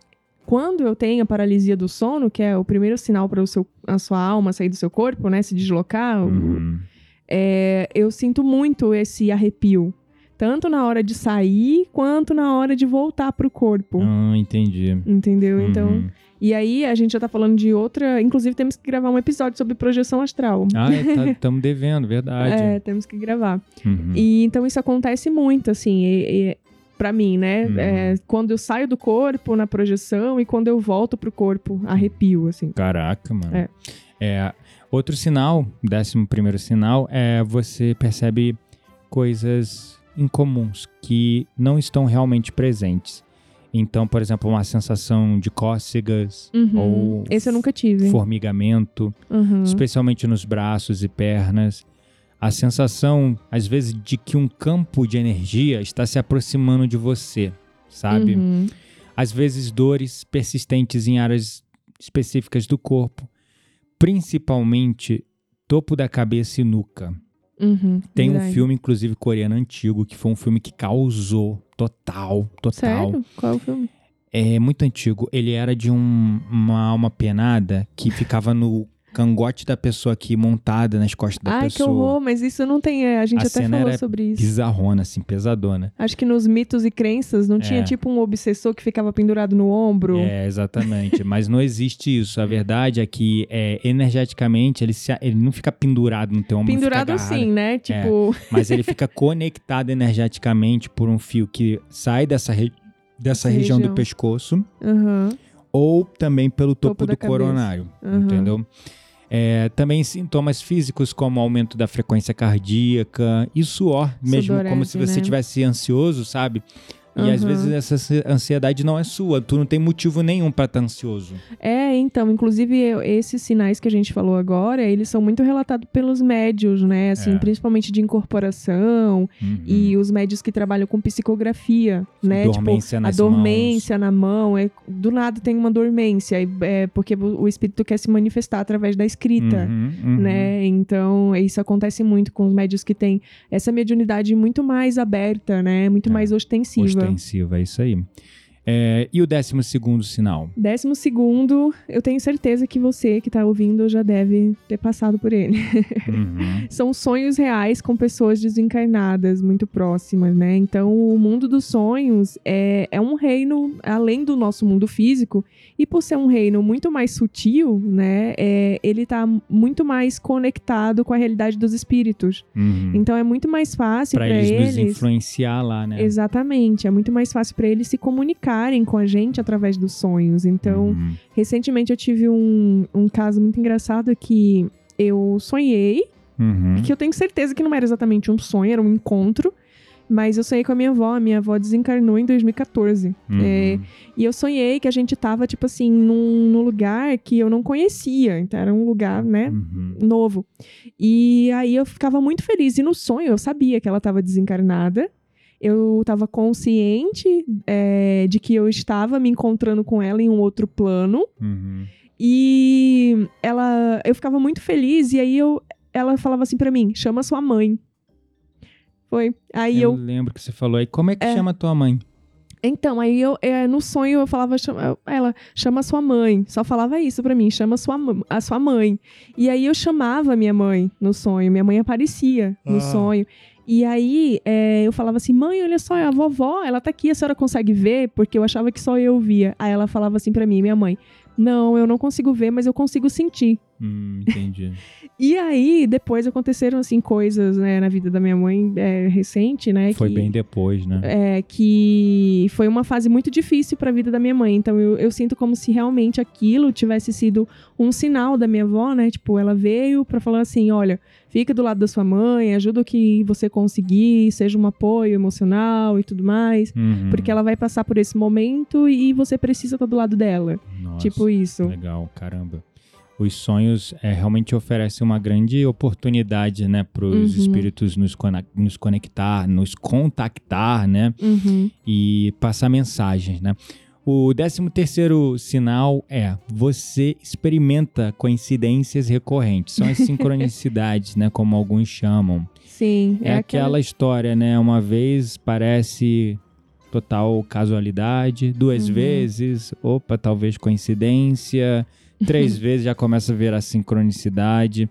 quando eu tenho a paralisia do sono, que é o primeiro sinal para a sua alma sair do seu corpo, né, se deslocar, Uhum. é, eu sinto muito esse arrepio. Tanto na hora de sair, quanto na hora de voltar pro corpo. Ah, entendi. Entendeu? Então, Uhum. e aí a gente já tá falando de outra. Inclusive, temos que gravar um episódio sobre projeção astral. Ah, estamos devendo, verdade. É, temos que gravar. Uhum. E então isso acontece muito, assim. e- e Pra mim, né? Uhum. É, quando eu saio do corpo na projeção e quando eu volto pro corpo, arrepio, assim. Caraca, mano. É. É, outro sinal, décimo primeiro sinal, é você percebe coisas incomuns que não estão realmente presentes. Então, por exemplo, uma sensação de cócegas Uhum. ou Esse eu nunca tive. formigamento, Uhum. especialmente nos braços e pernas. A sensação, às vezes, de que um campo de energia está se aproximando de você, sabe? Uhum. Às vezes, dores persistentes em áreas específicas do corpo, principalmente topo da cabeça e nuca. Uhum. Tem um Verdade. filme, inclusive, coreano antigo, que foi um filme que causou total, total. Sério? Qual é o filme? É muito antigo. Ele era de um- uma alma penada que ficava no cangote da pessoa aqui, montada nas costas da Ai, que pessoa. horror, mas isso não tem. é, a gente A até falou sobre isso. Bizarrona, assim, pesadona. Acho que nos mitos e crenças não tinha É. tipo um obsessor que ficava pendurado no ombro. É, exatamente. Mas não existe isso. A verdade é que, é, energeticamente, ele, se- ele não fica pendurado no teu ombro. Pendurado assim, né? Tipo. Mas ele fica conectado energeticamente por um fio que sai dessa, re- dessa Essa região, do região. pescoço Aham. ou também pelo topo, Topo do coronário, Aham. entendeu? É, também sintomas físicos como aumento da frequência cardíaca e suor, mesmo como se Sudorese, você né? estivesse ansioso, sabe? E às Aham. vezes essa ansi- ansiedade não é sua, tu não tem motivo nenhum pra estar ansioso. É, então, inclusive esses sinais que a gente falou agora, eles são muito relatados pelos médios, né? Assim, É. principalmente de incorporação Uhum. e os médios que trabalham com psicografia, né? Dormência tipo, a dormência na mão, é, do nada tem uma dormência, é porque o o espírito quer se manifestar através da escrita. Uhum, uhum. Né? Então, isso acontece muito com os médios que têm essa mediunidade muito mais aberta, né? Muito É, mais ostensiva. Ostensiva, é isso aí. É, e o décimo segundo sinal? Décimo segundo, eu tenho certeza que você que tá ouvindo já deve ter passado por ele. Uhum. São sonhos reais com pessoas desencarnadas muito próximas, né? Então, o mundo dos sonhos é, é um reino além do nosso mundo físico, e por ser um reino muito mais sutil, né? é, ele tá muito mais conectado com a realidade dos espíritos. Uhum. Então, é muito mais fácil para eles, eles. nos influenciar lá, né? Exatamente, é muito mais fácil para eles se comunicarem com a gente através dos sonhos. Então, Uhum. recentemente eu tive um, um caso muito engraçado que eu sonhei, Uhum. que eu tenho certeza que não era exatamente um sonho, era um encontro. Mas eu sonhei com a minha avó, a minha avó desencarnou em 2014. Uhum. É, e eu sonhei que a gente tava, tipo assim, num, num lugar que eu não conhecia. Então era um lugar, né, Uhum. novo. E aí eu ficava muito feliz. E no sonho eu sabia que ela estava desencarnada. Eu estava consciente é, de que eu estava me encontrando com ela em um outro plano. Uhum. E ela, eu ficava muito feliz. E aí eu, ela falava assim pra mim: chama sua mãe. Foi. Aí eu, eu. lembro que você falou aí. Como é que É. chama tua mãe? Então, aí eu, é, no sonho eu falava, chama- ela, chama sua mãe. Só falava isso pra mim, chama sua, a sua mãe. E aí eu chamava a minha mãe no sonho, minha mãe aparecia no Ah. sonho. E aí é, eu falava assim, mãe, olha só, é a vovó, ela tá aqui, a senhora consegue ver? Porque eu achava que só eu via. Aí ela falava assim pra mim, minha mãe, não, eu não consigo ver, mas eu consigo sentir. Hum, entendi. E aí, depois aconteceram, assim, coisas, né, na vida da minha mãe é, recente, né? Foi que- bem depois, né? é, que foi uma fase muito difícil para a vida da minha mãe. Então eu, eu sinto como se realmente aquilo tivesse sido um sinal da minha avó, né? Tipo, ela veio para falar assim: olha, fica do lado da sua mãe, ajuda o que você conseguir, seja um apoio emocional e tudo mais. Uhum. Porque ela vai passar por esse momento e você precisa estar do lado dela. Nossa, Tipo isso. Legal, caramba. Os sonhos é, realmente oferecem uma grande oportunidade, né, para os Uhum. espíritos nos, nos conectar, nos contactar, né, Uhum. e passar mensagens, né. O décimo terceiro sinal é você experimenta coincidências recorrentes. São as sincronicidades, né, como alguns chamam. Sim. É, aquela história, né? Uma vez parece total casualidade, duas Uhum. vezes, opa, talvez coincidência, três vezes já começa a ver a sincronicidade,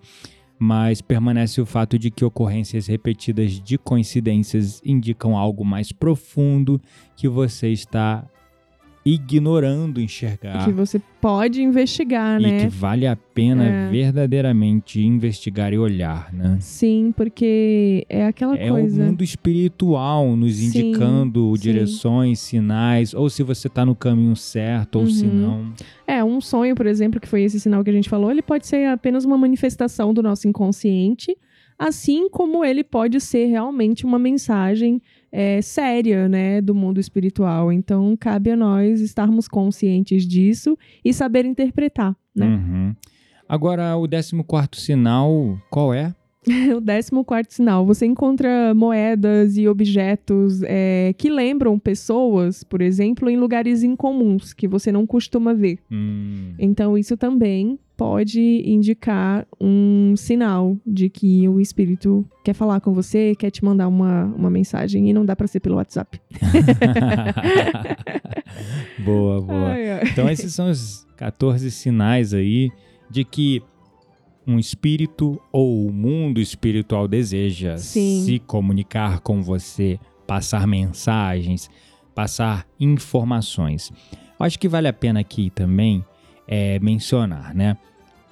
mas permanece o fato de que ocorrências repetidas de coincidências indicam algo mais profundo que você está ignorando enxergar. Que você pode investigar, e né? que vale a pena É. verdadeiramente investigar e olhar, né? Sim, porque é aquela É coisa. o mundo espiritual nos Sim, indicando sim. direções, sinais, ou se você está no caminho certo, ou se Uhum. não. É, um sonho, por exemplo, que foi esse sinal que a gente falou, ele pode ser apenas uma manifestação do nosso inconsciente, assim como ele pode ser realmente uma mensagem é, séria, né, do mundo espiritual. Então, cabe a nós estarmos conscientes disso e saber interpretar, né? Uhum. Agora, o 14 sinal, qual é? O décimo quarto sinal, você encontra moedas e objetos é, que lembram pessoas, por exemplo, em lugares incomuns que você não costuma ver. Hum, Então, isso também pode indicar um sinal de que o espírito quer falar com você, quer te mandar uma, uma mensagem e não dá pra ser pelo WhatsApp. boa, boa. Ai, ai. Então, esses são os 14 sinais aí de que um espírito ou o mundo espiritual deseja Sim. se comunicar com você, passar mensagens, passar informações. Acho que vale a pena aqui também é, mencionar, né?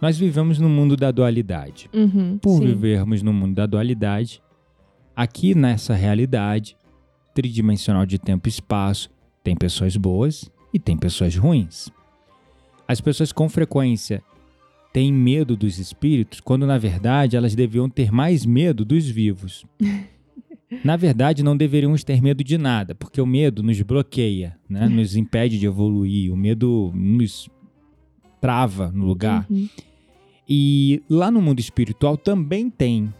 Nós vivemos no mundo da dualidade. Uhum, Por sim. vivermos no mundo da dualidade, aqui nessa realidade tridimensional de tempo e espaço, tem pessoas boas e tem pessoas ruins. As pessoas com frequência têm medo dos espíritos, quando na verdade elas deviam ter mais medo dos vivos. Na verdade, não deveríamos ter medo de nada, porque o medo nos bloqueia, né? nos impede de evoluir, o medo nos trava no lugar. Uhum. E lá no mundo espiritual também tem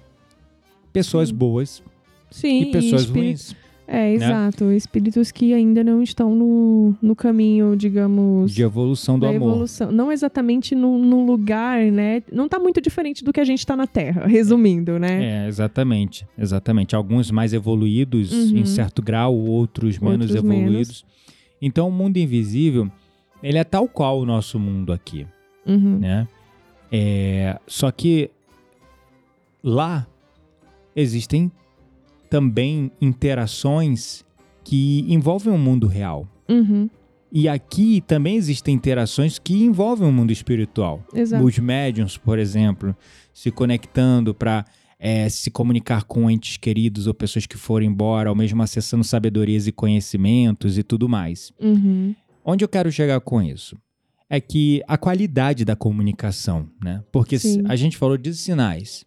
pessoas Sim. boas Sim, e pessoas espí- ruins É, exato. Espíritos que ainda não estão no, no caminho, digamos, de evolução do da amor. evolução. Não exatamente no, no lugar, né? Não tá muito diferente do que a gente tá na Terra, resumindo, né? É, exatamente, exatamente. Alguns mais evoluídos Uhum. em certo grau, outros menos Outros evoluídos. Então, o mundo invisível, ele é tal qual o nosso mundo aqui, Uhum. né? É, só que lá existem também interações que envolvem o mundo real. Uhum. E aqui também existem interações que envolvem o mundo espiritual. Exato. Os médiums, por exemplo, se conectando para se comunicar com entes queridos ou pessoas que foram embora, ou mesmo acessando sabedorias e conhecimentos e tudo mais. Uhum. Onde eu quero chegar com isso? É que a qualidade da comunicação, né? Porque Sim. a gente falou de sinais.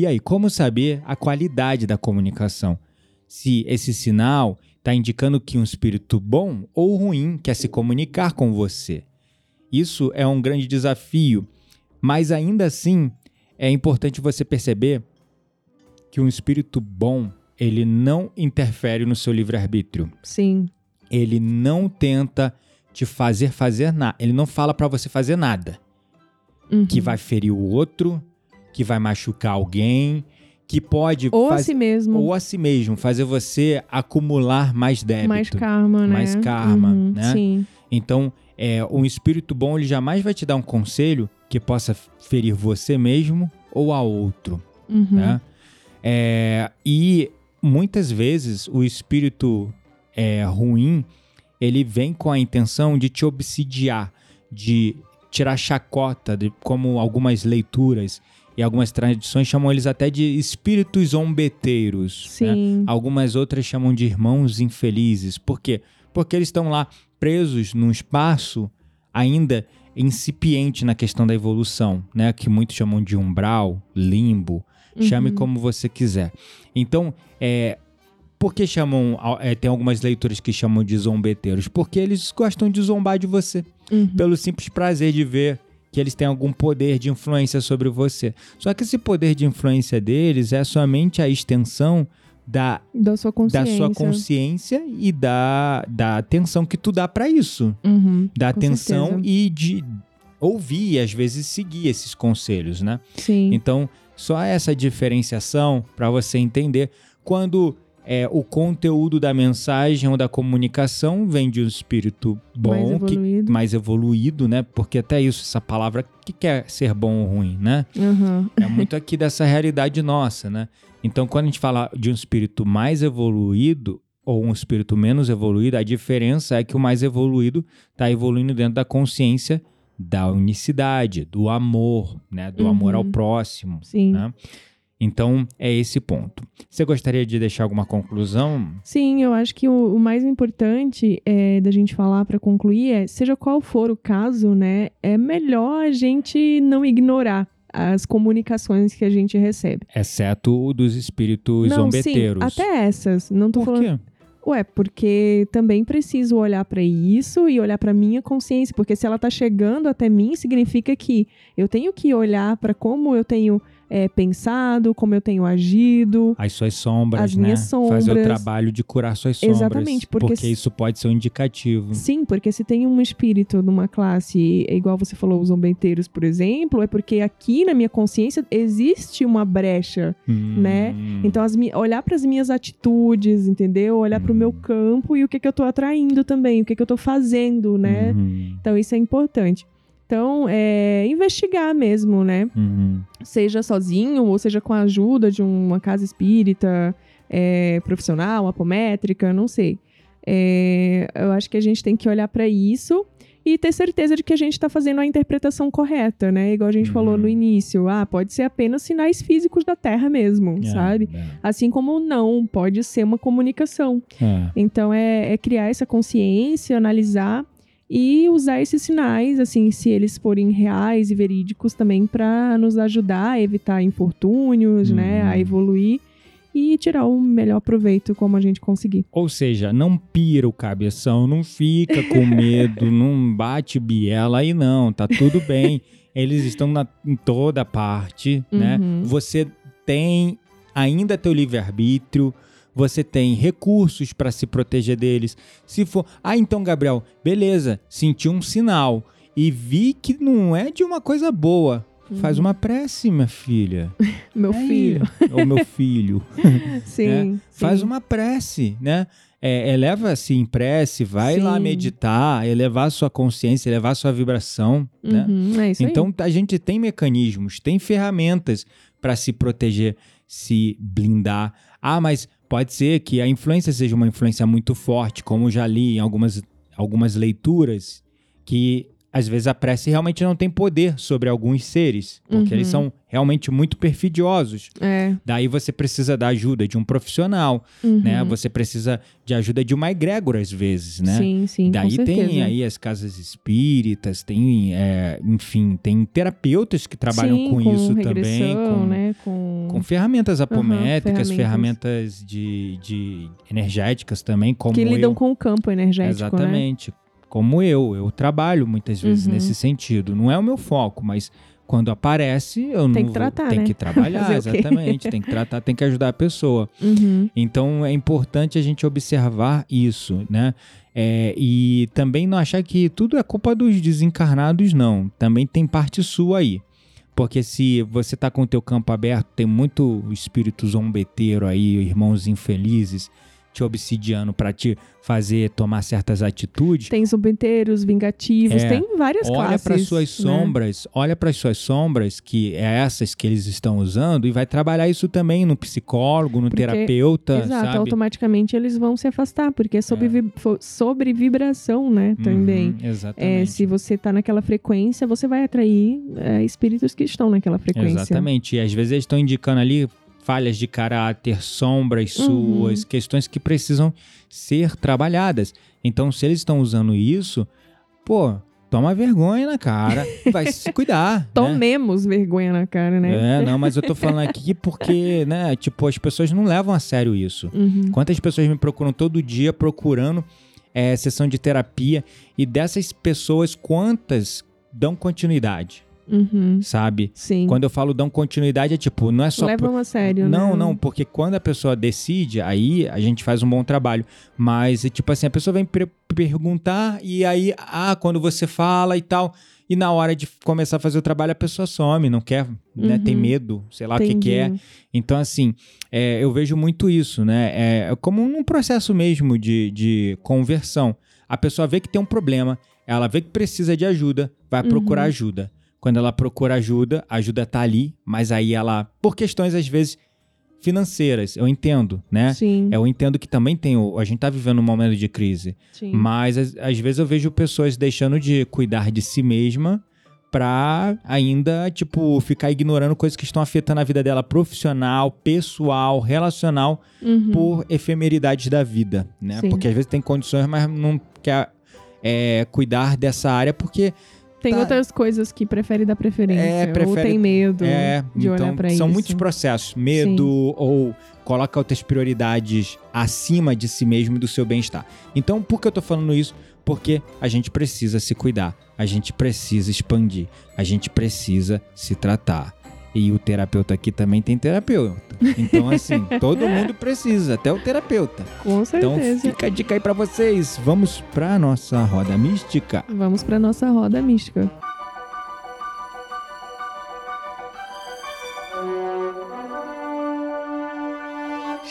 E aí, como saber a qualidade da comunicação? Se esse sinal está indicando que um espírito bom ou ruim quer se comunicar com você. Isso é um grande desafio, mas ainda assim é importante você perceber que um espírito bom, ele não interfere no seu livre-arbítrio Sim. ele não tenta te fazer fazer nada. Ele não fala pra você fazer nada Uhum. que vai ferir o outro, que vai machucar alguém, que pode Ou a faz- si mesmo. ou a si mesmo fazer você acumular mais débito. mais karma, né? mais karma, Uhum, né? Sim. Então, é, um espírito bom ele jamais vai te dar um conselho que possa ferir você mesmo ou a outro Uhum. né? É, e muitas vezes o espírito é, ruim ele vem com a intenção de te obsidiar, de tirar chacota, de, como algumas leituras e algumas tradições chamam eles até de espíritos zombeteiros. né? Sim. Algumas outras chamam de irmãos infelizes. Por quê? Porque eles estão lá presos num espaço ainda incipiente na questão da evolução, né? Que muitos chamam de umbral, limbo, chame Uhum. como você quiser. Então, é, por que chamam, é, tem algumas leituras que chamam de zombeteiros? Porque eles gostam de zombar de você, Uhum. pelo simples prazer de ver que eles têm algum poder de influência sobre você. Só que esse poder de influência deles é somente a extensão da, Da sua da consciência. sua consciência e da, da atenção que tu dá pra isso. Uhum. Da atenção certeza. e de ouvir e às vezes seguir esses conselhos, né? Sim. Então, só essa diferenciação para você entender quando é, o conteúdo da mensagem ou da comunicação vem de um espírito bom, mais que- evoluído. mais evoluído, né? Porque até isso, essa palavra que quer ser bom ou ruim, né? Uhum. É muito aqui dessa realidade nossa, né? Então, quando a gente fala de um espírito mais evoluído ou um espírito menos evoluído, a diferença é que o mais evoluído está evoluindo dentro da consciência da unicidade, do amor, né? Do Uhum. amor ao próximo. Sim. Né? Então, é esse ponto. Você gostaria de deixar alguma conclusão? Sim, eu acho que o, o mais importante é, da gente falar para concluir é, seja qual for o caso, né, é melhor a gente não ignorar as comunicações que a gente recebe. Exceto o dos espíritos não, zombeteiros. sim, até essas. Não tô Por falando. quê? Ué, porque também preciso olhar para isso e olhar para minha consciência, porque se ela tá chegando até mim, significa que eu tenho que olhar para como eu tenho é, pensado, como eu tenho agido. As suas sombras, As né? minhas Fazer o sombras. trabalho de curar suas sombras. Exatamente, porque se- isso pode ser um indicativo. Sim, porque se tem um espírito numa classe, é igual você falou, os zombeteiros, por exemplo, é porque aqui na minha consciência existe uma brecha. né? Hum, Então, as olhar para as minhas atitudes, entendeu? Olhar para o meu Hum. campo e o que, que eu tô atraindo também, o que, que eu tô fazendo, né? uhum, Então, isso é importante. Então, é investigar mesmo, né? uhum. Seja sozinho ou seja com a ajuda de uma casa espírita é, profissional, apométrica, não sei. É, eu acho que a gente tem que olhar para isso e ter certeza de que a gente está fazendo a interpretação correta, né? Igual a gente Uhum. falou no início. Ah, pode ser apenas sinais físicos da Terra mesmo, É, sabe? é, Assim como não, pode ser uma comunicação. é. Então é, é criar essa consciência, analisar e usar esses sinais, assim, se eles forem reais e verídicos também para nos ajudar a evitar infortúnios, né, Uhum. a evoluir e tirar o melhor proveito como a gente conseguir. Ou seja, não pira o cabeção, não fica com medo, não bate biela aí não, tá tudo bem. Eles estão na- em toda parte, né? Uhum. Você tem ainda teu livre-arbítrio, você tem recursos para se proteger deles. Se for, ah, então Gabriel, beleza, senti um sinal e vi que não é de uma coisa boa. Faz uma prece, minha filha. Meu Aí, filho. Ou meu filho. Sim, né? sim. Faz uma prece, né? É, eleva-se em prece, vai lá Sim. meditar, elevar a sua consciência, elevar a sua vibração, né? Uhum, é isso aí. Então a gente tem mecanismos, tem ferramentas para se proteger, se blindar. Ah, mas pode ser que a influência seja uma influência muito forte, como já li em algumas, algumas leituras, que às vezes a prece realmente não tem poder sobre alguns seres, porque Uhum. eles são realmente muito perfidiosos. É. Daí você precisa da ajuda de um profissional, uhum. né? Você precisa de ajuda de uma egrégora às vezes, né? Sim, sim, Daí com certeza. tem aí as casas espíritas, tem, é, enfim, tem terapeutas que trabalham Sim, com, isso também, com, né? Com... com ferramentas apométricas, ferramentas. ferramentas, de, de energéticas também, como que lidam eu. com o campo energético, né? Como eu, eu trabalho muitas vezes Uhum. nesse sentido. Não é o meu foco, mas quando aparece, eu não Tem que vou- tratar, tem né? que trabalhar, exatamente. tem que tratar, tem que ajudar a pessoa. Uhum. Então é importante a gente observar isso, né? É, e também não achar que tudo é culpa dos desencarnados, não. Também tem parte sua aí. Porque se você tá com o teu campo aberto, tem muito espírito zombeteiro aí, irmãos infelizes, te obsidiando para te fazer tomar certas atitudes. Tem zumbenteiros, vingativos, É. tem várias Olha classes. para suas né? sombras, olha para suas sombras, que é essas que eles estão usando, e vai trabalhar isso também no psicólogo, no Porque- terapeuta, Exato, sabe? automaticamente eles vão se afastar, porque é sobre, vi- fo- sobre vibração, né, também. Uhum, É, exatamente. se você tá naquela frequência, você vai atrair é, espíritos que estão naquela frequência. Exatamente. E às vezes eles estão indicando ali falhas de caráter, sombras Uhum. suas, questões que precisam ser trabalhadas. Então, se eles estão usando isso, pô, toma vergonha na cara, vai se cuidar. né? Tomemos vergonha na cara, né? É, não, mas eu tô falando aqui porque, né, tipo, as pessoas não levam a sério isso. Uhum. Quantas pessoas me procuram todo dia procurando é, sessão de terapia e dessas pessoas, quantas dão continuidade, Uhum. sabe? Sim. Quando eu falo dão continuidade, é tipo, não é só. Levam a sério, Não, né? não, porque quando a pessoa decide, aí a gente faz um bom trabalho. Mas, é tipo assim, a pessoa vem pre- perguntar e aí, ah, quando você fala e tal, e na hora de começar a fazer o trabalho, a pessoa some, não quer, né? Tem Uhum. medo, sei lá o que, que é. Entendi. Então, assim, é, eu vejo muito isso, né? É como num processo mesmo de, de conversão. A pessoa vê que tem um problema, ela vê que precisa de ajuda, vai procurar Uhum. ajuda. Quando ela procura ajuda, a ajuda tá ali, mas aí ela, por questões às vezes financeiras, eu entendo, né? Sim, Eu entendo que também tem. o- A gente tá vivendo um momento de crise. sim. Mas às, às vezes eu vejo pessoas deixando de cuidar de si mesma pra ainda, tipo, ficar ignorando coisas que estão afetando a vida dela profissional, pessoal, relacional, Uhum. por efemeridades da vida, né? Sim. Porque às vezes tem condições, mas não quer é, cuidar dessa área porque Tem tá- outras coisas que prefere dar preferência. É, Ou prefere- tem medo é, de olhar então pra são isso. muitos processos, medo ou coloca outras prioridades acima de si mesmo e do seu bem-estar. Então, por que eu tô falando isso? Porque a gente precisa se cuidar, a gente precisa expandir, a gente precisa se tratar. E o terapeuta aqui também tem terapeuta. Então, assim, todo mundo precisa, até o terapeuta. Com Então, certeza. fica a dica aí pra vocês. Vamos pra nossa roda mística. Vamos pra nossa roda mística.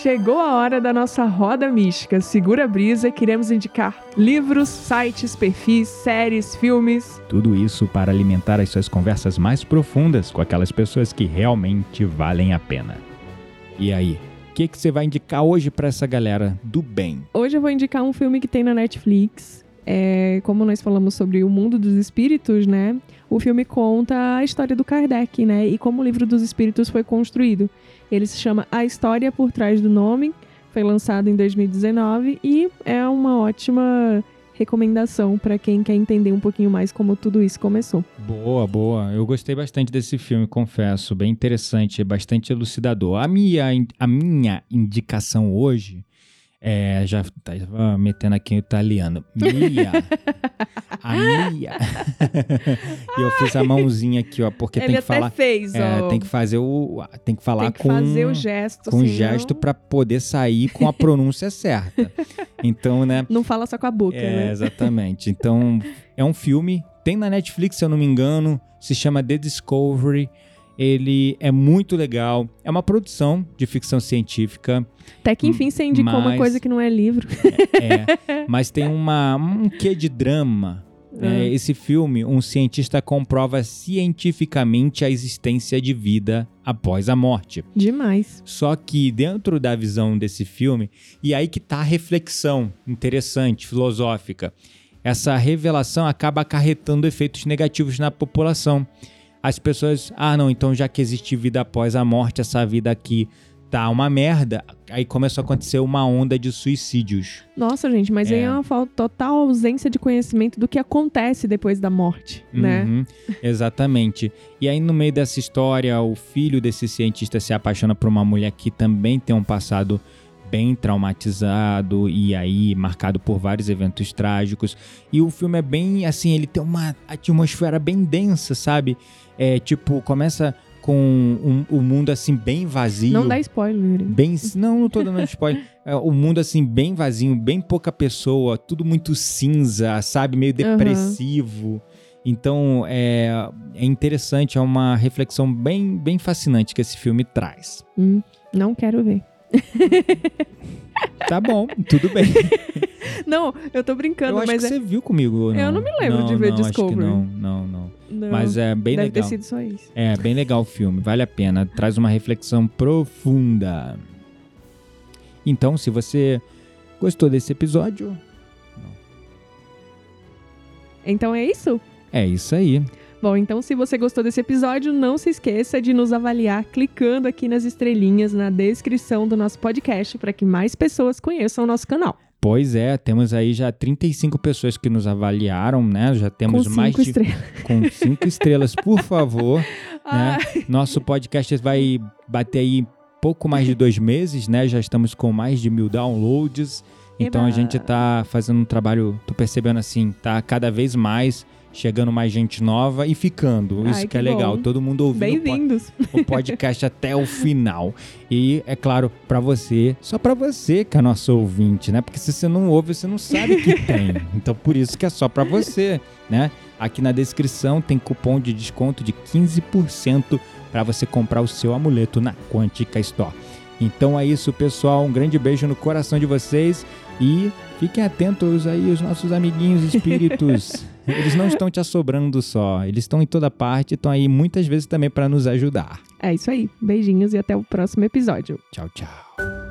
Chegou a hora da nossa roda mística. Segura a brisa, queremos indicar livros, sites, perfis, séries, filmes. Tudo isso para alimentar as suas conversas mais profundas com aquelas pessoas que realmente valem a pena. E aí, o que, que você vai indicar hoje para essa galera do bem? Hoje eu vou indicar um filme que tem na Netflix. É, como nós falamos sobre o mundo dos espíritos, né? O filme conta a história do Kardec, né? E como o livro dos espíritos foi construído. Ele se chama A História por Trás do Nome. Foi lançado em 2019 e é uma ótima recomendação para quem quer entender um pouquinho mais como tudo isso começou. Boa, boa. Eu gostei bastante desse filme, confesso. Bem interessante, bastante elucidador. A minha, a minha indicação hoje é. Já tava metendo aqui em italiano. Mia. a Mia. e eu fiz a mãozinha aqui, ó, porque Ele tem que falar. fez, É, ó. tem que fazer o. Tem que falar Tem que com. fazer o gesto, com senão gesto para poder sair com a pronúncia certa. Então, né? Não fala só com a boca, É, né? exatamente. Então, é um filme, tem na Netflix, se eu não me engano, se chama The Discovery. Ele é muito legal. É uma produção de ficção científica, Até que enfim você indicou uma Mas- coisa que não é livro. é, mas tem uma, um quê de drama. né? Ah. Esse filme, um cientista comprova cientificamente a existência de vida após a morte. Demais. Só que dentro da visão desse filme, e aí que tá a reflexão interessante, filosófica. Essa revelação acaba acarretando efeitos negativos na população. As pessoas, ah, não, então já que existe vida após a morte, essa vida aqui tá uma merda. Aí começou a acontecer uma onda de suicídios. Nossa, gente, mas aí É. é uma total ausência de conhecimento do que acontece depois da morte, né? Uhum, exatamente. E aí, no meio dessa história, o filho desse cientista se apaixona por uma mulher que também tem um passado bem traumatizado e aí marcado por vários eventos trágicos. E o filme é bem assim, ele tem uma atmosfera bem densa, sabe? É tipo, começa com um- o mundo assim bem vazio. Não dá spoiler. Bem, não, não tô dando spoiler. É, o mundo assim bem vazio, bem pouca pessoa, tudo muito cinza, sabe, meio depressivo. Então é, é interessante, é uma reflexão bem, bem fascinante que esse filme traz. Hum, não quero ver. Tá bom, tudo bem. Não, eu tô brincando, Eu acho mas que é... você viu comigo. ou Eu não me lembro de ver não, Discovery. não, não, não. não, Mas é bem deve legal. ter sido só isso. É, bem legal o filme, vale a pena, traz uma reflexão profunda. Então, se você gostou desse episódio, Então é isso? é isso aí. Bom, então se você gostou desse episódio, não se esqueça de nos avaliar clicando aqui nas estrelinhas na descrição do nosso podcast para que mais pessoas conheçam o nosso canal. Pois é, temos aí já 35 pessoas que nos avaliaram, né? Já temos com mais de estrelas. com cinco estrelas, por favor. Ah, Nosso podcast vai bater aí pouco mais de dois meses, né? Já estamos com mais de mil downloads. Então a Eba. gente tá fazendo um trabalho, tô percebendo assim, tá cada vez mais chegando mais gente nova e ficando. Ai, Isso que, que é legal, bom. todo mundo ouvindo Bem-vindos. o podcast até o final. E é claro, pra você, só pra você que é nosso ouvinte, né? Porque se você não ouve, você não sabe que tem. Então por isso que é só pra você, né? Aqui na descrição tem cupom de desconto de 15% pra você comprar o seu amuleto na Quantica Store. Então é isso, pessoal. Um grande beijo no coração de vocês e fiquem atentos aí os nossos amiguinhos espíritos. Eles não estão te assobrando só, eles estão em toda parte e estão aí muitas vezes também pra nos ajudar. É isso aí. Beijinhos e até o próximo episódio. Tchau, tchau.